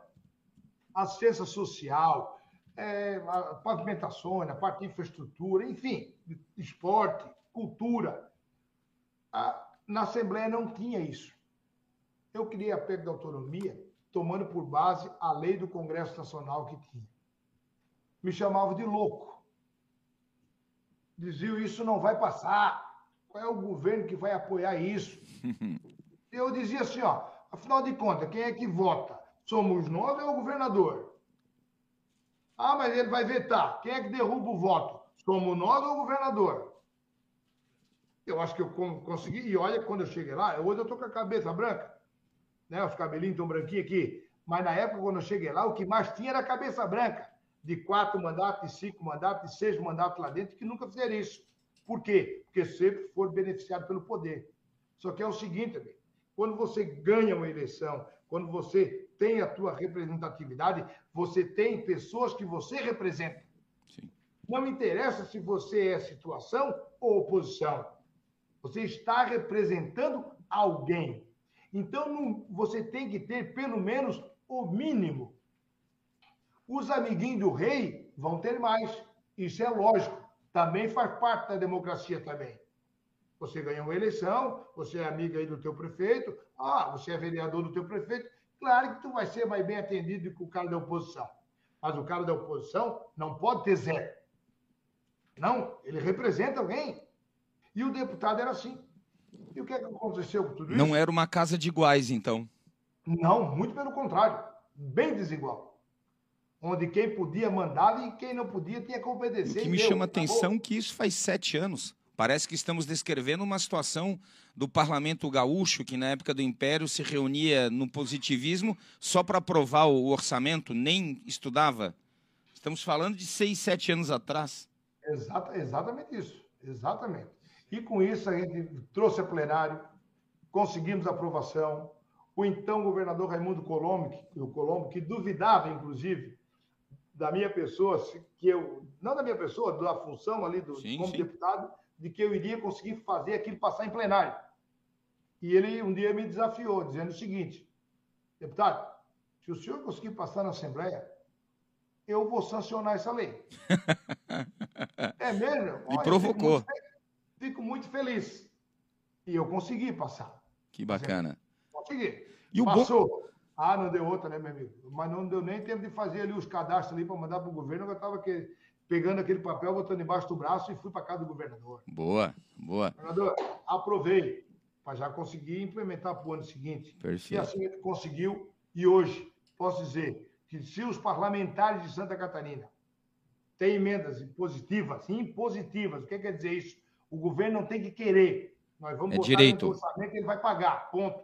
assistência social, é, a pavimentações, a parte de infraestrutura, enfim, esporte, cultura. A, na Assembleia não tinha isso. Eu queria a PEC da autonomia tomando por base a lei do Congresso Nacional que tinha. Me chamavam de louco. Diziam isso não vai passar. Qual é o governo que vai apoiar isso? [laughs] Eu dizia assim, ó, Afinal de contas, quem é que vota? Somos nós ou é o governador? Ah, mas ele vai vetar. Quem é que derruba o voto? Somos nós ou o governador? Eu acho que eu consegui. E olha, quando eu cheguei lá, hoje eu estou com a cabeça branca, né? Os cabelinhos estão branquinhos aqui. Mas na época, quando eu cheguei lá, o que mais tinha era a cabeça branca. De quatro mandatos, de cinco mandatos, de seis mandatos lá dentro, que nunca fizeram isso. Por quê? Porque sempre foram beneficiados pelo poder. Só que é o seguinte, amigo. Quando você ganha uma eleição, quando você tem a tua representatividade, você tem pessoas que você representa. Sim. Não interessa se você é situação ou oposição. Você está representando alguém. Então, não, você tem que ter pelo menos o mínimo. Os amiguinhos do rei vão ter mais. Isso é lógico. Também faz parte da democracia também. Você ganhou uma eleição, você é amiga aí do teu prefeito, ah, você é vereador do teu prefeito, claro que tu vai ser mais bem atendido do que o cara da oposição. Mas o cara da oposição não pode ter zero. Não, ele representa alguém. E o deputado era assim. E o que, é que aconteceu com tudo isso? Não era uma casa de iguais, então. Não, muito pelo contrário. Bem desigual. Onde quem podia mandava e quem não podia tinha que obedecer. O que me deu, chama atenção é que isso faz sete anos. Parece que estamos descrevendo uma situação do parlamento gaúcho, que na época do Império se reunia no positivismo só para aprovar o orçamento, nem estudava. Estamos falando de seis, sete anos atrás. Exata, exatamente isso. Exatamente. E com isso a gente trouxe a plenário, conseguimos aprovação. O então governador Raimundo Colombo, que, o Colombo, que duvidava, inclusive, da minha pessoa, que eu, não da minha pessoa, da função ali do, sim, como sim. deputado, de que eu iria conseguir fazer aquilo passar em plenário. E ele um dia me desafiou, dizendo o seguinte: deputado, se o senhor conseguir passar na Assembleia, eu vou sancionar essa lei. [laughs] é mesmo? Me Olha, provocou. Muito, fico muito, feliz. E eu consegui passar. Que bacana. Consegui. E Passou. Bo... Ah, não deu outra, né, meu amigo? Mas não deu nem tempo de fazer ali os cadastros ali para mandar para o governo. Eu estava pegando aquele papel, botando embaixo do braço e fui para casa do governador. Boa, boa. Governador, aprovei para já conseguir implementar para o ano seguinte. Perfeito. E assim ele conseguiu. E hoje, posso dizer que se os parlamentares de Santa Catarina têm emendas positivas, impositivas, o que quer dizer isso? O governo não tem que querer. Nós vamos é botar direito. no orçamento ele vai pagar, ponto.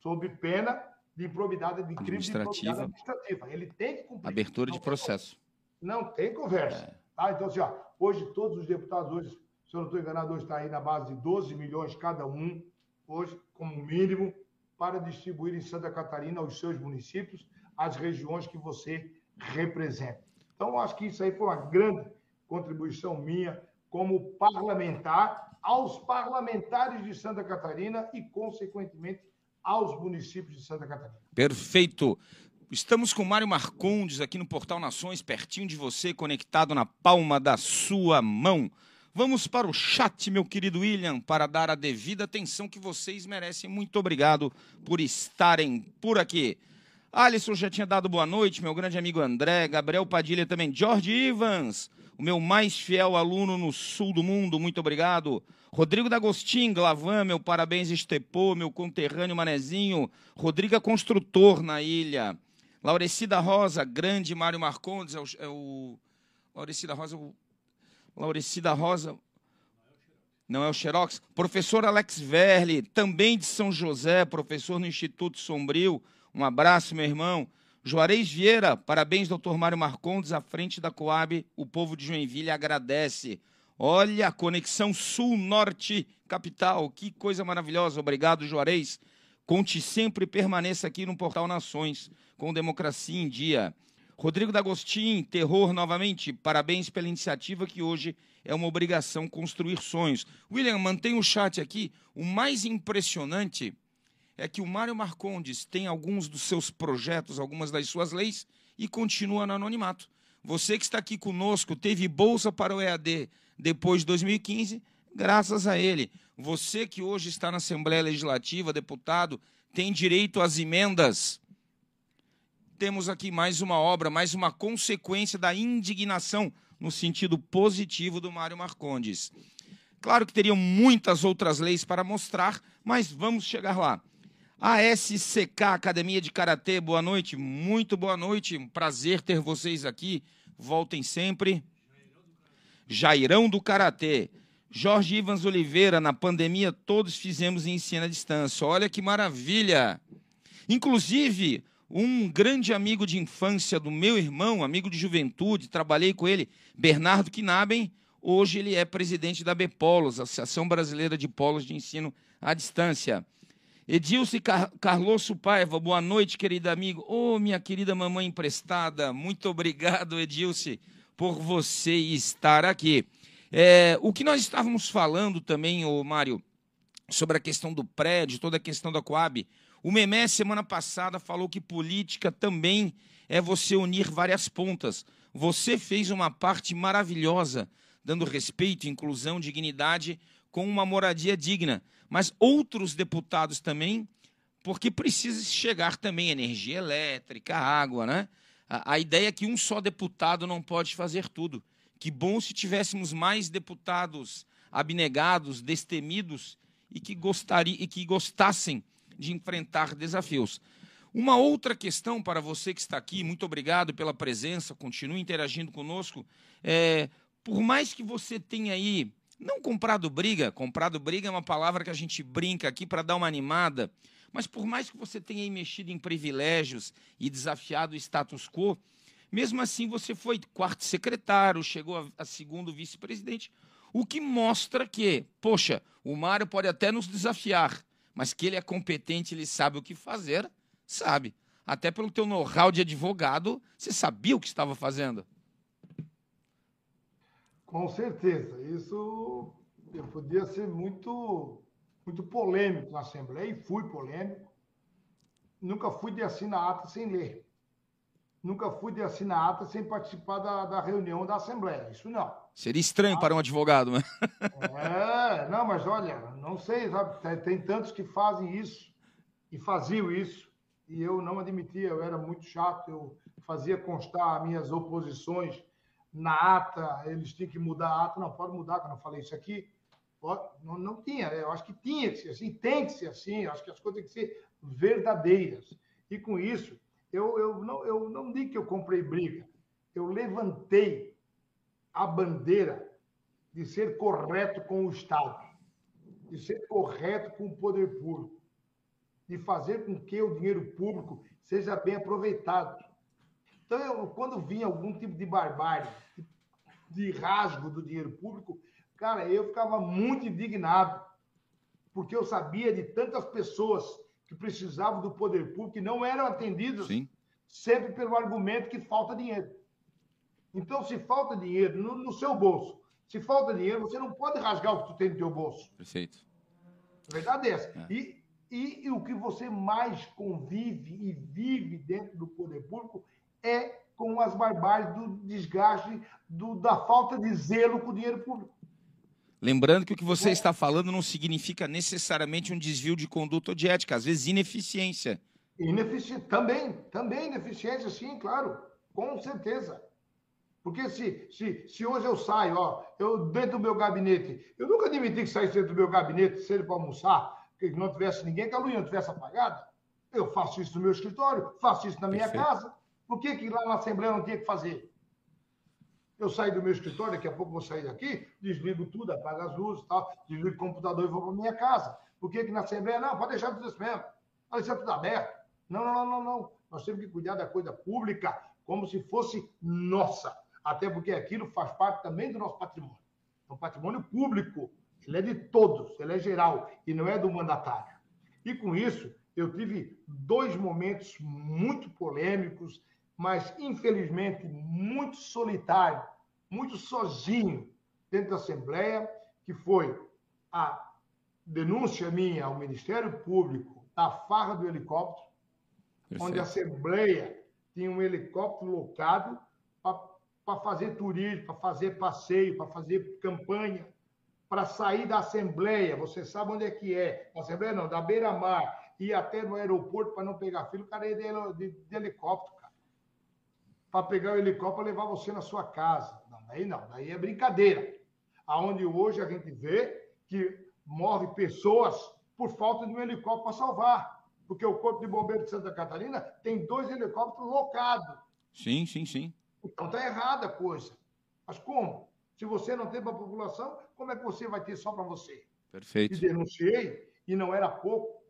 Sob pena de improbidade de crime de improbidade administrativa. Ele tem que cumprir. Abertura de processo. Não tem conversa. É. Tá? Então, assim, ó, hoje todos os deputados, hoje, se eu não estou enganado, hoje está aí na base de 12 milhões cada um, hoje, como mínimo, para distribuir em Santa Catarina aos seus municípios, as regiões que você representa. Então, acho que isso aí foi uma grande contribuição minha como parlamentar aos parlamentares de Santa Catarina e, consequentemente, aos municípios de Santa Catarina. Perfeito. Estamos com Mário Marcondes aqui no Portal Nações, pertinho de você, conectado na palma da sua mão. Vamos para o chat, meu querido William, para dar a devida atenção que vocês merecem. Muito obrigado por estarem por aqui. Alisson já tinha dado boa noite, meu grande amigo André, Gabriel Padilha também, George Evans, o meu mais fiel aluno no sul do mundo, muito obrigado. Rodrigo D'Agostin, Glavan, meu parabéns, Estepô, meu conterrâneo Manezinho. Rodrigo é Construtor na ilha. Laurecida Rosa, grande Mário Marcondes, é o, é o Laurecida Rosa, o, Laurecida Rosa, não é o Xerox. Professor Alex Verli, também de São José, professor no Instituto Sombrio. Um abraço, meu irmão. Juarez Vieira, parabéns, doutor Mário Marcondes, à frente da Coab, o povo de Joinville agradece. Olha, a conexão sul-norte capital, que coisa maravilhosa. Obrigado, Juarez. Conte sempre e permaneça aqui no Portal Nações, com Democracia em Dia. Rodrigo D'Agostin, terror novamente, parabéns pela iniciativa que hoje é uma obrigação construir sonhos. William, mantenha o chat aqui. O mais impressionante é que o Mário Marcondes tem alguns dos seus projetos, algumas das suas leis, e continua no anonimato. Você que está aqui conosco teve bolsa para o EAD depois de 2015, graças a ele. Você que hoje está na Assembleia Legislativa, deputado, tem direito às emendas. Temos aqui mais uma obra, mais uma consequência da indignação no sentido positivo do Mário Marcondes. Claro que teriam muitas outras leis para mostrar, mas vamos chegar lá. A SCK, Academia de Karatê, boa noite, muito boa noite, um prazer ter vocês aqui, voltem sempre. Jairão do Karatê, Jorge Ivans Oliveira, na pandemia todos fizemos ensino à distância, olha que maravilha! Inclusive, um grande amigo de infância do meu irmão, amigo de juventude, trabalhei com ele, Bernardo Knaben, hoje ele é presidente da BPOLOS, Associação Brasileira de Polos de Ensino à Distância. Edilce Car Carlosso Paiva, boa noite, querido amigo. Ô, oh, minha querida mamãe emprestada, muito obrigado, Edilce, por você estar aqui. É, o que nós estávamos falando também, ô Mário, sobre a questão do prédio, toda a questão da Coab, o Memé, semana passada, falou que política também é você unir várias pontas. Você fez uma parte maravilhosa, dando respeito, inclusão, dignidade, com uma moradia digna mas outros deputados também, porque precisa chegar também energia elétrica, água, né? A, a ideia é que um só deputado não pode fazer tudo. Que bom se tivéssemos mais deputados abnegados, destemidos e que, gostaria, e que gostassem de enfrentar desafios. Uma outra questão para você que está aqui, muito obrigado pela presença, continue interagindo conosco. É, por mais que você tenha aí não comprado briga, comprado briga é uma palavra que a gente brinca aqui para dar uma animada, mas por mais que você tenha mexido em privilégios e desafiado o status quo, mesmo assim você foi quarto secretário, chegou a, a segundo vice-presidente. O que mostra que, poxa, o Mário pode até nos desafiar, mas que ele é competente, ele sabe o que fazer, sabe. Até pelo teu know-how de advogado, você sabia o que estava fazendo. Com certeza. Isso eu podia ser muito, muito polêmico na Assembleia, e fui polêmico. Nunca fui de assinar ata sem ler. Nunca fui de assinar ata sem participar da, da reunião da Assembleia. Isso não. Seria estranho ah, para um advogado, né? É, não, mas olha, não sei, sabe? Tem, tem tantos que fazem isso e faziam isso e eu não admitia, eu era muito chato, eu fazia constar minhas oposições na ata, eles tinham que mudar a ata, não, pode mudar, que eu não falei isso aqui. Não, não tinha, eu acho que tinha que ser assim, tem que ser assim, eu acho que as coisas têm que ser verdadeiras. E com isso, eu, eu, não, eu não digo que eu comprei briga, eu levantei a bandeira de ser correto com o Estado, de ser correto com o poder público de fazer com que o dinheiro público seja bem aproveitado. Então, eu, quando vinha algum tipo de barbárie, de rasgo do dinheiro público, cara, eu ficava muito indignado, porque eu sabia de tantas pessoas que precisavam do poder público e não eram atendidas Sim. sempre pelo argumento que falta dinheiro. Então, se falta dinheiro no, no, seu bolso, se falta dinheiro, você não pode rasgar o que tu tem no teu bolso. Perfeito. A verdade é essa. É. E e, e, o que você mais convive e vive dentro do poder público é com as barbáries do desgaste, do, da falta de zelo com o dinheiro público. Lembrando que o que você é. está falando não significa necessariamente um desvio de conduta ou de ética, às vezes ineficiência. Ineficiência, também, também ineficiência, sim, claro, com certeza. Porque se, se, se hoje eu saio, ó, eu dentro do meu gabinete, eu nunca admiti que saísse dentro do meu gabinete, seja para almoçar, que não tivesse ninguém, que a luz não tivesse apagada. Eu faço isso no meu escritório, faço isso na minha Perfeito. casa. Por que, que lá na Assembleia não tinha que fazer? Eu saio do meu escritório, daqui a pouco vou sair daqui, desligo tudo, apago as luzes, tal, desligo o computador e vou para minha casa. Por que, que na Assembleia? Não, pode deixar tudo isso mesmo. Pode deixar tudo aberto. Não, não, não, não, não. Nós temos que cuidar da coisa pública como se fosse nossa. Até porque aquilo faz parte também do nosso patrimônio. É um patrimônio público. Ele é de todos, ele é geral e não é do mandatário. E com isso, eu tive dois momentos muito polêmicos, mas infelizmente muito solitário, muito sozinho dentro da Assembleia, que foi a denúncia minha ao Ministério Público da farra do helicóptero, Perfeito. onde a Assembleia tinha um helicóptero locado para fazer turismo, para fazer passeio, para fazer campanha para sair da Assembleia, você sabe onde é que é? Da Assembleia não, da Beira-Mar, ir até no aeroporto para não pegar filho, o cara ia de, de, de helicóptero. Para pegar o helicóptero e levar você na sua casa. Não, daí não, daí é brincadeira. Aonde hoje a gente vê que morre pessoas por falta de um helicóptero para salvar. Porque o Corpo de Bombeiros de Santa Catarina tem dois helicópteros locados. Sim, sim, sim. Então tá errada a coisa. Mas como? Se você não tem para a população, como é que você vai ter só para você? Perfeito. E denunciei, e não era pouco.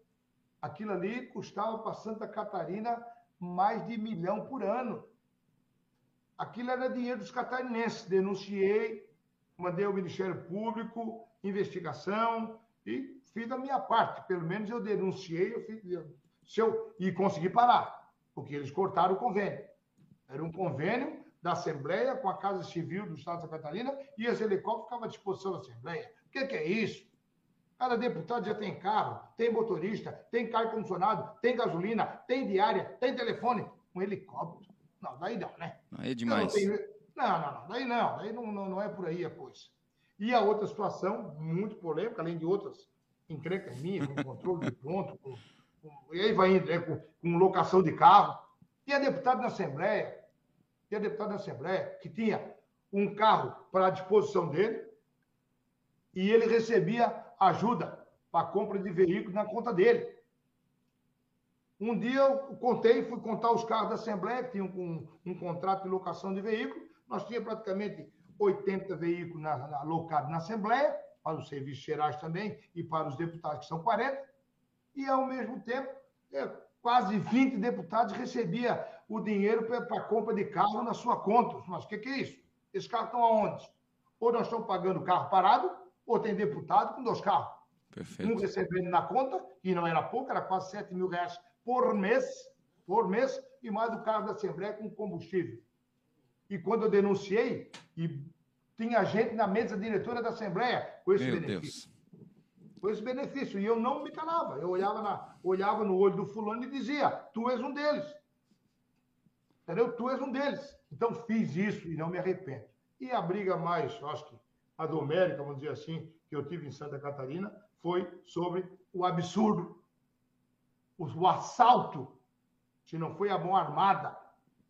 Aquilo ali custava para Santa Catarina mais de milhão por ano. Aquilo era dinheiro dos catarinenses. Denunciei, mandei ao Ministério Público, investigação, e fiz a minha parte. Pelo menos eu denunciei, eu fiz, se e consegui parar, porque eles cortaram o convênio. Era um convênio da Assembleia com a Casa Civil do Estado de Santa Catarina e esse helicóptero ficava à disposição da Assembleia. O que, que é isso? Cada deputado já tem carro, tem motorista, tem carro condicionado, tem gasolina, tem diária, tem telefone. Um helicóptero. Não, daí não, né? Aí é demais. Não, tenho... não, não, não, daí não. Daí não, não, não é por aí a coisa. E a outra situação, muito polêmica, além de outras encrencas minhas, com controle de ponto, com, com, e aí vai indo, né, com, com locação de carro. E a deputada na Assembleia, tinha deputado da Assembleia que tinha um carro para a disposição dele e ele recebia ajuda para a compra de veículos na conta dele. Um dia eu contei, fui contar os carros da Assembleia, que tinham um, um contrato de locação de veículos. Nós tínhamos praticamente 80 veículos na, na, alocados na Assembleia, para os serviços gerais também, e para os deputados, que são 40. E, ao mesmo tempo, é, quase 20 deputados recebia o dinheiro para compra de carro na sua conta. Mas o que, que é isso? Esses carros estão aonde? Ou nós estamos pagando carro parado, ou tem deputado com dois carros. Perfeito. Um recebendo na conta, e não era pouco, era quase 7 mil reais por mês, por mês, e mais o carro da Assembleia com combustível. E quando eu denunciei, e tinha gente na mesa diretora da Assembleia com esse Meu benefício. Deus. Com esse benefício. E eu não me calava. Eu olhava, na, olhava no olho do fulano e dizia: Tu és um deles. Entendeu? Tu és um deles. Então fiz isso e não me arrependo. E a briga mais, acho que a domérica, vamos dizer assim, que eu tive em Santa Catarina, foi sobre o absurdo, o assalto, se não foi a mão armada,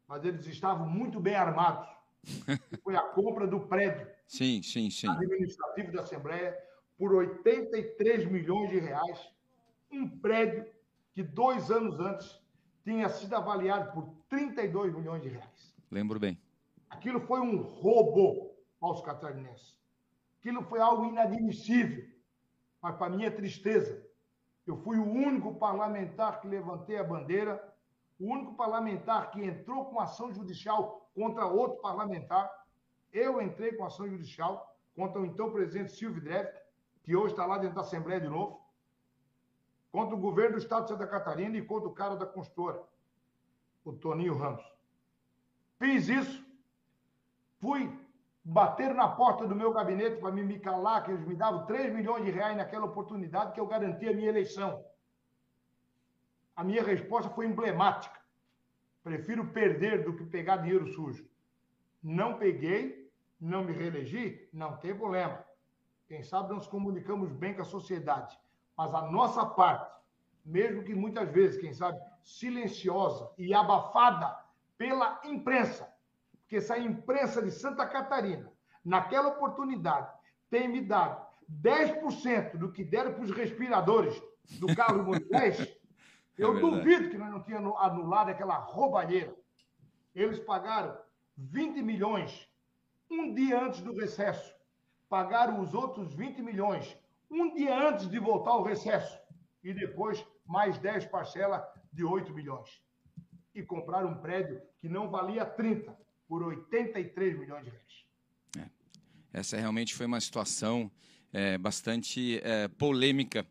mas eles estavam muito bem armados. [laughs] Foi a compra do prédio sim, sim, sim. administrativo da Assembleia por 83 milhões de reais. Um prédio que dois anos antes tinha sido avaliado por 32 milhões de reais. Lembro bem. Aquilo foi um roubo aos catarinenses. Aquilo foi algo inadmissível. Mas, para minha tristeza, eu fui o único parlamentar que levantei a bandeira, o único parlamentar que entrou com ação judicial contra outro parlamentar. Eu entrei com ação judicial contra o então presidente Silvio Dreff, que hoje está lá dentro da Assembleia de novo, contra o governo do Estado de Santa Catarina e contra o cara da consultora, o Toninho Ramos. Fiz isso, fui bater na porta do meu gabinete para me, calar, que eles me davam 3 milhões de reais naquela oportunidade que eu garantia a minha eleição. A minha resposta foi emblemática. Prefiro perder do que pegar dinheiro sujo. Não peguei, não me reelegi, não tem problema. Quem sabe nós comunicamos bem com a sociedade. Mas a nossa parte, mesmo que muitas vezes, quem sabe, silenciosa e abafada pela imprensa, porque essa imprensa de Santa Catarina, naquela oportunidade, tem me dado 10% do que deram para os respiradores do carro [laughs] Moisés, é eu duvido que nós não tínhamos anulado aquela roubalheira. Eles pagaram 20 milhões um dia antes do recesso. Pagaram os outros 20 milhões um dia antes de voltar ao recesso. E depois mais 10 parcelas de 8 milhões. E compraram um prédio que não valia 30 por 83 milhões de reais. É. Essa realmente foi uma situação é, bastante é, polêmica.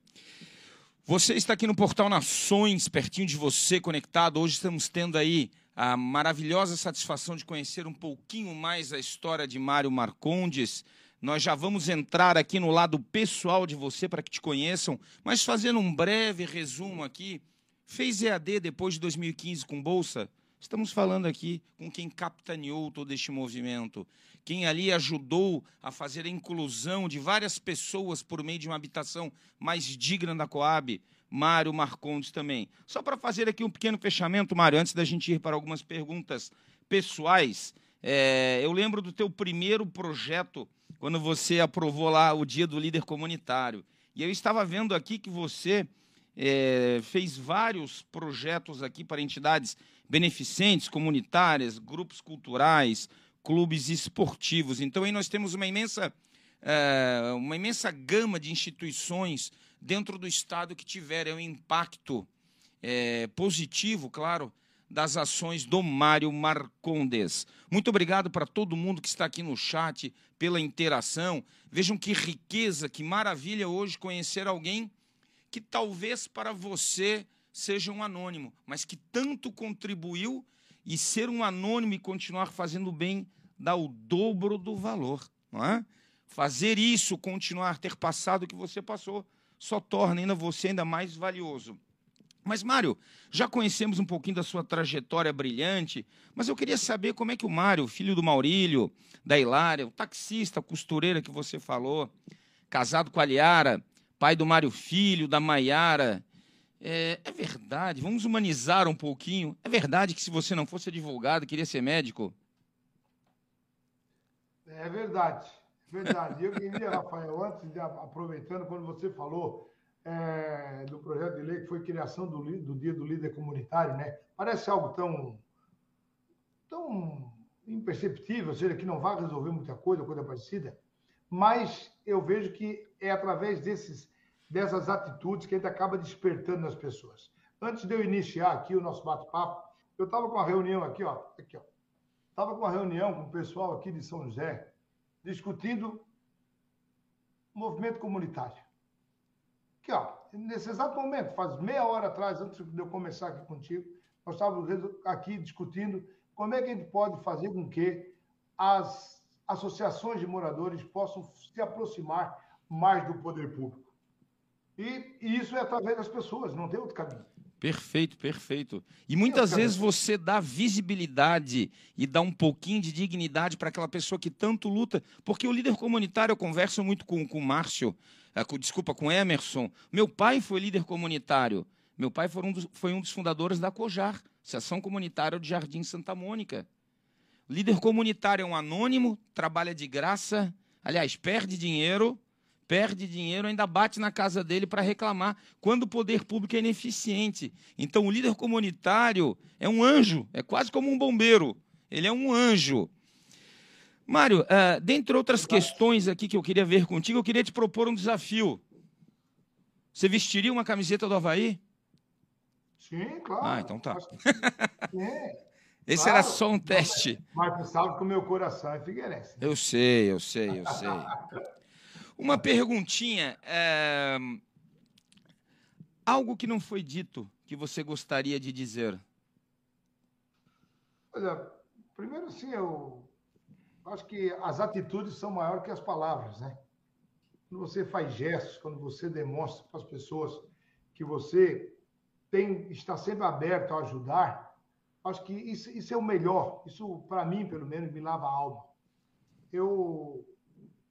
Você está aqui no Portal Nações, pertinho de você, conectado. Hoje estamos tendo aí a maravilhosa satisfação de conhecer um pouquinho mais a história de Mário Marcondes. Nós já vamos entrar aqui no lado pessoal de você para que te conheçam, mas fazendo um breve resumo aqui. Fez EAD depois de 2015 com bolsa? Estamos falando aqui com quem capitaneou todo este movimento, quem ali ajudou a fazer a inclusão de várias pessoas por meio de uma habitação mais digna da Coab, Mário Marcondes também. Só para fazer aqui um pequeno fechamento, Mário, antes da gente ir para algumas perguntas pessoais, é, eu lembro do teu primeiro projeto, quando você aprovou lá o Dia do Líder Comunitário. E eu estava vendo aqui que você é, fez vários projetos aqui para entidades beneficentes, comunitárias, grupos culturais, clubes esportivos. Então aí nós temos uma imensa, é, uma imensa gama de instituições dentro do Estado que tiveram impacto é, positivo, claro, das ações do Mário Marcondes. Muito obrigado para todo mundo que está aqui no chat, pela interação. Vejam que riqueza, que maravilha hoje conhecer alguém que talvez para você seja um anônimo, mas que tanto contribuiu e ser um anônimo e continuar fazendo bem dá o dobro do valor, não é? Fazer isso, continuar ter passado o que você passou, só torna ainda você ainda mais valioso. Mas, Mário, já conhecemos um pouquinho da sua trajetória brilhante, mas eu queria saber como é que o Mário, filho do Maurílio, da Hilária, o taxista, costureira que você falou, casado com a Liara, pai do Mário Filho, da Maiara, é, é, verdade, vamos humanizar um pouquinho. É verdade que se você não fosse advogado, queria ser médico? É verdade, verdade. Eu queria, Rafael, antes de aproveitando, quando você falou é, do projeto de lei que foi criação do, do Dia do Líder Comunitário, né? Parece algo tão, tão imperceptível, ou seja, que não vai resolver muita coisa, coisa parecida, mas eu vejo que é através desses dessas atitudes que a gente acaba despertando nas pessoas. Antes de eu iniciar aqui o nosso bate-papo, eu estava com uma reunião aqui, ó, aqui, ó. Estava com uma reunião com o pessoal aqui de São José discutindo movimento comunitário. Aqui, ó, nesse exato momento, faz meia hora atrás, antes de eu começar aqui contigo, nós estávamos aqui discutindo como é que a gente pode fazer com que as associações de moradores possam se aproximar mais do poder público. E, e isso é através das pessoas, não tem outro caminho. Perfeito, perfeito. E muitas vezes você dá visibilidade e dá um pouquinho de dignidade para aquela pessoa que tanto luta, porque o líder comunitário, eu converso muito com, com o Márcio, é, com, desculpa, com Emerson. Meu pai foi líder comunitário. Meu pai foi um dos, foi um dos fundadores da COJAR, Associação Comunitária de Jardim Santa Mônica. Líder comunitário é um anônimo, trabalha de graça, aliás, perde dinheiro, perde dinheiro, ainda bate na casa dele para reclamar quando o poder público é ineficiente. Então, o líder comunitário é um anjo, é quase como um bombeiro. Ele é um anjo. Mário, uh, dentre outras questões aqui que eu queria ver contigo, eu queria te propor um desafio. Você vestiria uma camiseta do Havaí? Sim, claro. Ah, então tá. [laughs] É. Esse claro, era só um teste. Sabe que o meu coração é Figueirense. Eu sei, eu sei, eu sei. Uma perguntinha. É... Algo que não foi dito que você gostaria de dizer? Olha, primeiro assim, eu acho que as atitudes são maiores que as palavras, né? Quando você faz gestos, quando você demonstra para as pessoas que você tem, está sempre aberto a ajudar, acho que isso, isso é o melhor. Isso, para mim, pelo menos, me lava a alma. Eu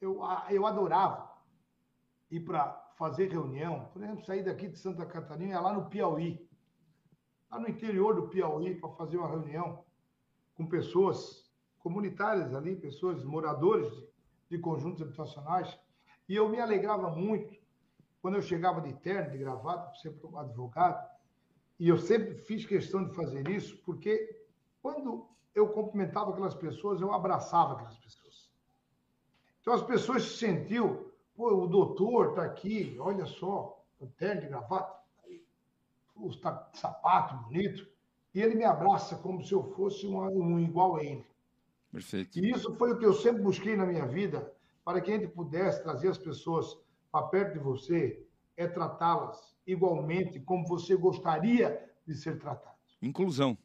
eu, eu adorava ir para fazer reunião, por exemplo, sair daqui de Santa Catarina, lá no Piauí, lá no interior do Piauí, para fazer uma reunião com pessoas comunitárias ali, pessoas, moradores de, de conjuntos habitacionais, e eu me alegrava muito quando eu chegava de terno, de gravata, sempre advogado, e eu sempre fiz questão de fazer isso, porque quando eu cumprimentava aquelas pessoas, eu abraçava aquelas pessoas. Então as pessoas se sentiam, pô, o doutor está aqui, olha só, o terno de gravata, o sapato bonito, e ele me abraça como se eu fosse um, um igual a ele. Perfeito. E isso foi o que eu sempre busquei na minha vida, para que a gente pudesse trazer as pessoas para perto de você, é tratá-las igualmente como você gostaria de ser tratado. Inclusão.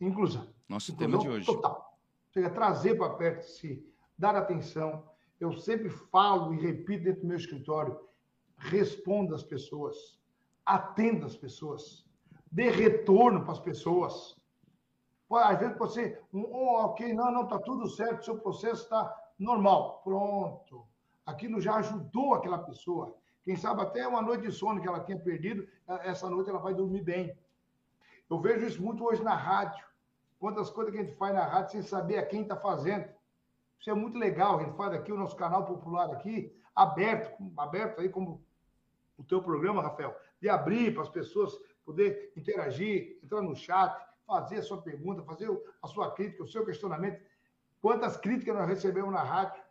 Inclusão. Nosso Inclusão tema de hoje. Total. Chega trazer para perto de si, dar atenção, eu sempre falo e repito dentro do meu escritório: responda às pessoas, atenda as pessoas, dê retorno para as pessoas. Às vezes pode ser, oh, ok, não, não, está tudo certo, seu processo está normal. Pronto. Aquilo já ajudou aquela pessoa. Quem sabe até uma noite de sono que ela tinha perdido, essa noite ela vai dormir bem. Eu vejo isso muito hoje na rádio. Quantas coisas que a gente faz na rádio sem saber a quem está fazendo. Isso é muito legal. A gente faz aqui o nosso canal popular aqui, aberto, aberto aí como o teu programa, Rafael, de abrir para as pessoas poder interagir, entrar no chat, fazer a sua pergunta, fazer a sua crítica, o seu questionamento. Quantas críticas nós recebemos na rádio?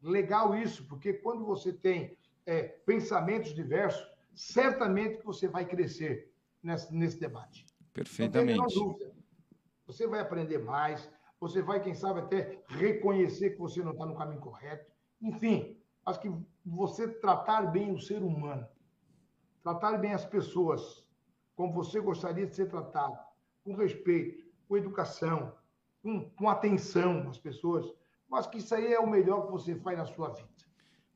Legal isso, porque quando você tem é, pensamentos diversos, certamente que você vai crescer nesse, nesse debate. Perfeitamente. Não tem dúvida. Você vai aprender mais, você vai, quem sabe, até reconhecer que você não está no caminho correto. Enfim, acho que você tratar bem o ser humano, tratar bem as pessoas como você gostaria de ser tratado, com respeito, com educação, com, com atenção às pessoas, mas que isso aí é o melhor que você faz na sua vida.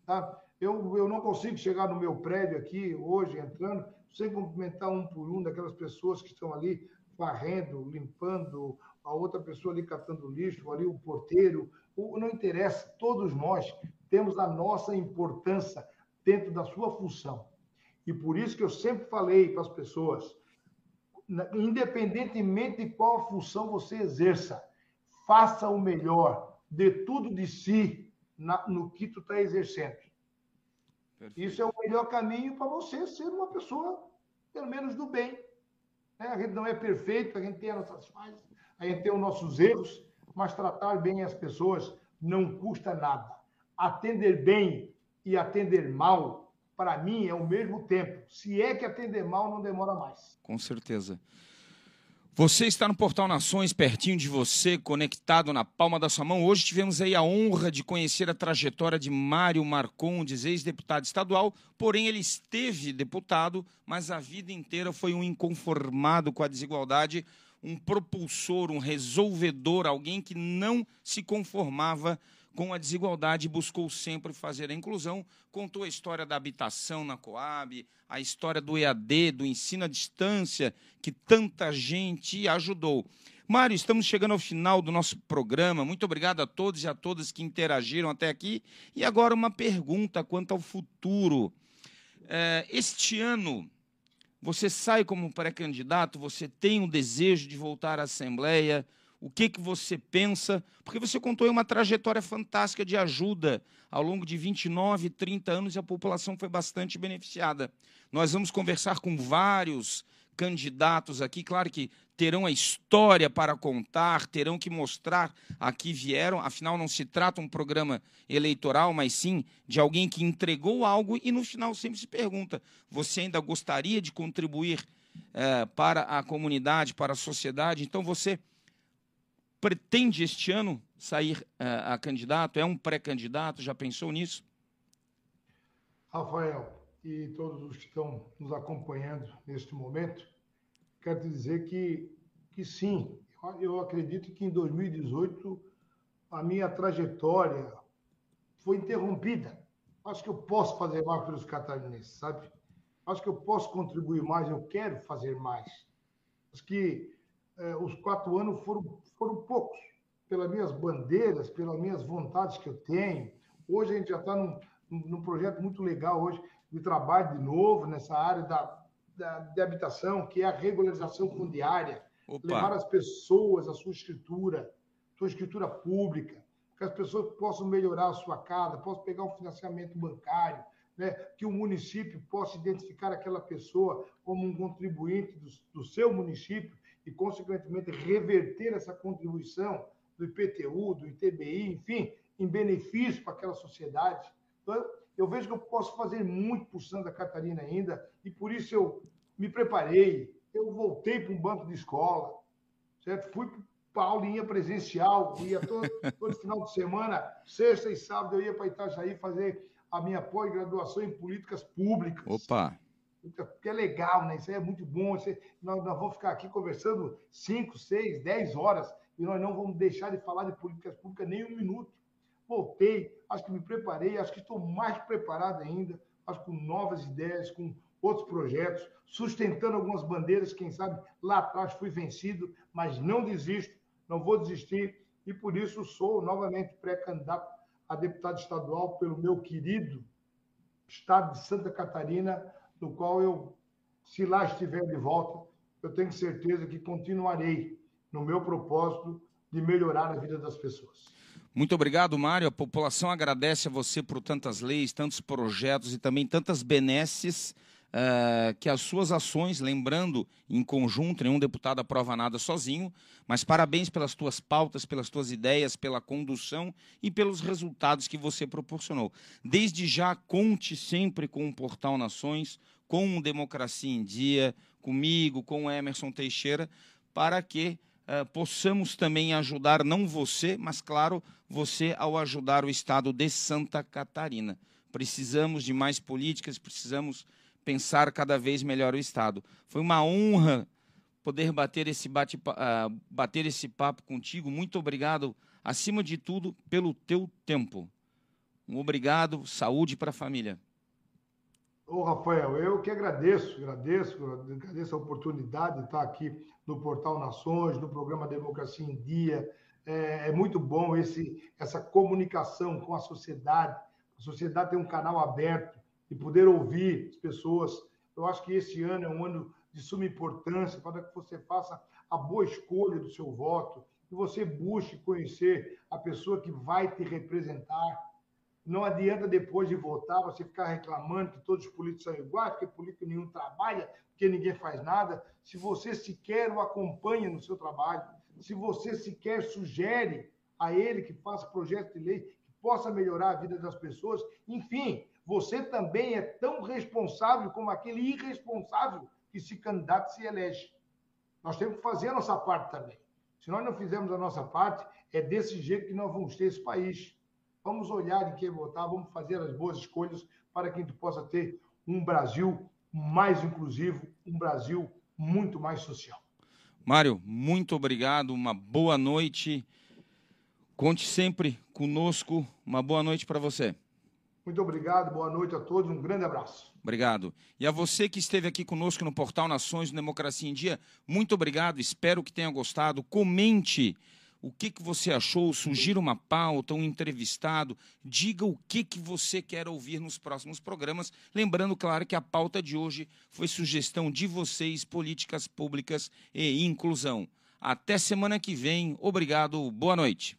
Tá? Eu, eu não consigo chegar no meu prédio aqui, hoje, entrando, sem cumprimentar um por um daquelas pessoas que estão ali varrendo, limpando, a outra pessoa ali catando lixo, ali o porteiro, não interessa, todos nós temos a nossa importância dentro da sua função. E por isso que eu sempre falei para as pessoas, independentemente de qual função você exerça, faça o melhor, dê tudo de si na, no que tu está exercendo. Perfeito. Isso é o melhor caminho para você ser uma pessoa, pelo menos do bem. Né? A gente não é perfeito, a gente tem as nossas falhas, a gente tem os nossos erros, mas tratar bem as pessoas não custa nada. Atender bem e atender mal, para mim, é o mesmo tempo. Se é que atender mal, não demora mais. Com certeza. Você está no Portal Nações, pertinho de você, conectado na palma da sua mão. Hoje tivemos aí a honra de conhecer a trajetória de Mário Marcondes, ex-deputado estadual. Porém, ele esteve deputado, mas a vida inteira foi um inconformado com a desigualdade, um propulsor, um resolvedor, alguém que não se conformava com a desigualdade, buscou sempre fazer a inclusão, contou a história da habitação na Coab, a história do EAD, do ensino à distância, que tanta gente ajudou. Mário, estamos chegando ao final do nosso programa. Muito obrigado a todos e a todas que interagiram até aqui. E agora uma pergunta quanto ao futuro. É, este ano, você sai como pré-candidato, você tem o desejo de voltar à Assembleia, o que, que você pensa, porque você contou uma trajetória fantástica de ajuda ao longo de 29, 30 anos e a população foi bastante beneficiada. Nós vamos conversar com vários candidatos aqui, claro que terão a história para contar, terão que mostrar a que vieram, afinal não se trata um programa eleitoral, mas sim de alguém que entregou algo e no final sempre se pergunta: você ainda gostaria de contribuir eh, para a comunidade, para a sociedade? Então você pretende este ano sair uh, a candidato? É um pré-candidato? Já pensou nisso? Rafael e todos os que estão nos acompanhando neste momento, quero dizer que, que sim, eu acredito que em 2018 a minha trajetória foi interrompida. Acho que eu posso fazer mais pelos catarinenses, sabe? Acho que eu posso contribuir mais, eu quero fazer mais. Acho que eh, os quatro anos foram, foram poucos, pelas minhas bandeiras, pelas minhas vontades que eu tenho. Hoje a gente já está num, num projeto muito legal hoje de trabalho de novo nessa área da, da, de habitação, que é a regularização fundiária. Opa. Levar as pessoas a sua escritura, sua escritura pública, que as pessoas possam melhorar a sua casa, possam pegar um financiamento bancário, né? que o município possa identificar aquela pessoa como um contribuinte do, do seu município e, consequentemente, reverter essa contribuição do IPTU, do ITBI, enfim, em benefício para aquela sociedade. Então, eu vejo que eu posso fazer muito por Santa Catarina ainda, e por isso eu me preparei, eu voltei para um banco de escola, certo? Fui para a aulinha presencial, ia todo, [laughs] todo final de semana, sexta e sábado, eu ia para Itajaí fazer a minha pós-graduação em políticas públicas. Opa! Que é legal, né? Isso é muito bom. Isso nós, nós, vamos ficar aqui conversando 5, 6, 10 horas e nós não vamos deixar de falar de políticas públicas nem um minuto. Voltei, acho que me preparei, acho que estou mais preparado ainda, acho com novas ideias, com outros projetos, sustentando algumas bandeiras, quem sabe lá atrás fui vencido, mas não desisto, não vou desistir e por isso sou novamente pré-candidato a deputado estadual pelo meu querido estado de Santa Catarina, no qual eu, se lá estiver de volta, eu tenho certeza que continuarei no meu propósito de melhorar a vida das pessoas. Muito obrigado, Mário. A população agradece a você por tantas leis, tantos projetos e também tantas benesses uh, que as suas ações, lembrando em conjunto, nenhum deputado aprova nada sozinho, mas parabéns pelas tuas pautas, pelas tuas ideias, pela condução e pelos resultados que você proporcionou. Desde já, conte sempre com o Portal Nações, com Democracia em Dia, comigo, com o Emerson Teixeira, para que Uh, possamos também ajudar, não você, mas claro, você ao ajudar o Estado de Santa Catarina. Precisamos de mais políticas, precisamos pensar cada vez melhor o Estado. Foi uma honra poder bater esse, bate, uh, bater esse papo contigo. Muito obrigado, acima de tudo, pelo teu tempo. Um obrigado, saúde para a família. Ô, Rafael, eu que agradeço, agradeço, agradeço a oportunidade de estar aqui no Portal Nações, no programa Democracia em Dia. É, é muito bom esse, essa comunicação com a sociedade. A sociedade tem um canal aberto e poder ouvir as pessoas. Eu acho que esse ano é um ano de suma importância para que você faça a boa escolha do seu voto, que você busque conhecer a pessoa que vai te representar. Não adianta depois de votar você ficar reclamando que todos os políticos são iguais, porque político nenhum trabalha, porque ninguém faz nada. Se você sequer o acompanha no seu trabalho, se você sequer sugere a ele que faça projeto de lei que possa melhorar a vida das pessoas, enfim, você também é tão responsável como aquele irresponsável que se candidata e se elege. Nós temos que fazer a nossa parte também. Se nós não fizermos a nossa parte, é desse jeito que nós vamos ter esse país. Vamos olhar em quem votar, vamos fazer as boas escolhas para que a gente possa ter um Brasil mais inclusivo, um Brasil muito mais social. Mário, muito obrigado, uma boa noite. Conte sempre conosco. Uma boa noite para você. Muito obrigado, boa noite a todos, um grande abraço. Obrigado. E a você que esteve aqui conosco no Portal Nações Democracia em Dia, muito obrigado, espero que tenha gostado. Comente o que, que você achou, sugira uma pauta, um entrevistado, diga o que, que você quer ouvir nos próximos programas. Lembrando, claro, que a pauta de hoje foi sugestão de vocês, políticas públicas e inclusão. Até semana que vem. Obrigado, boa noite.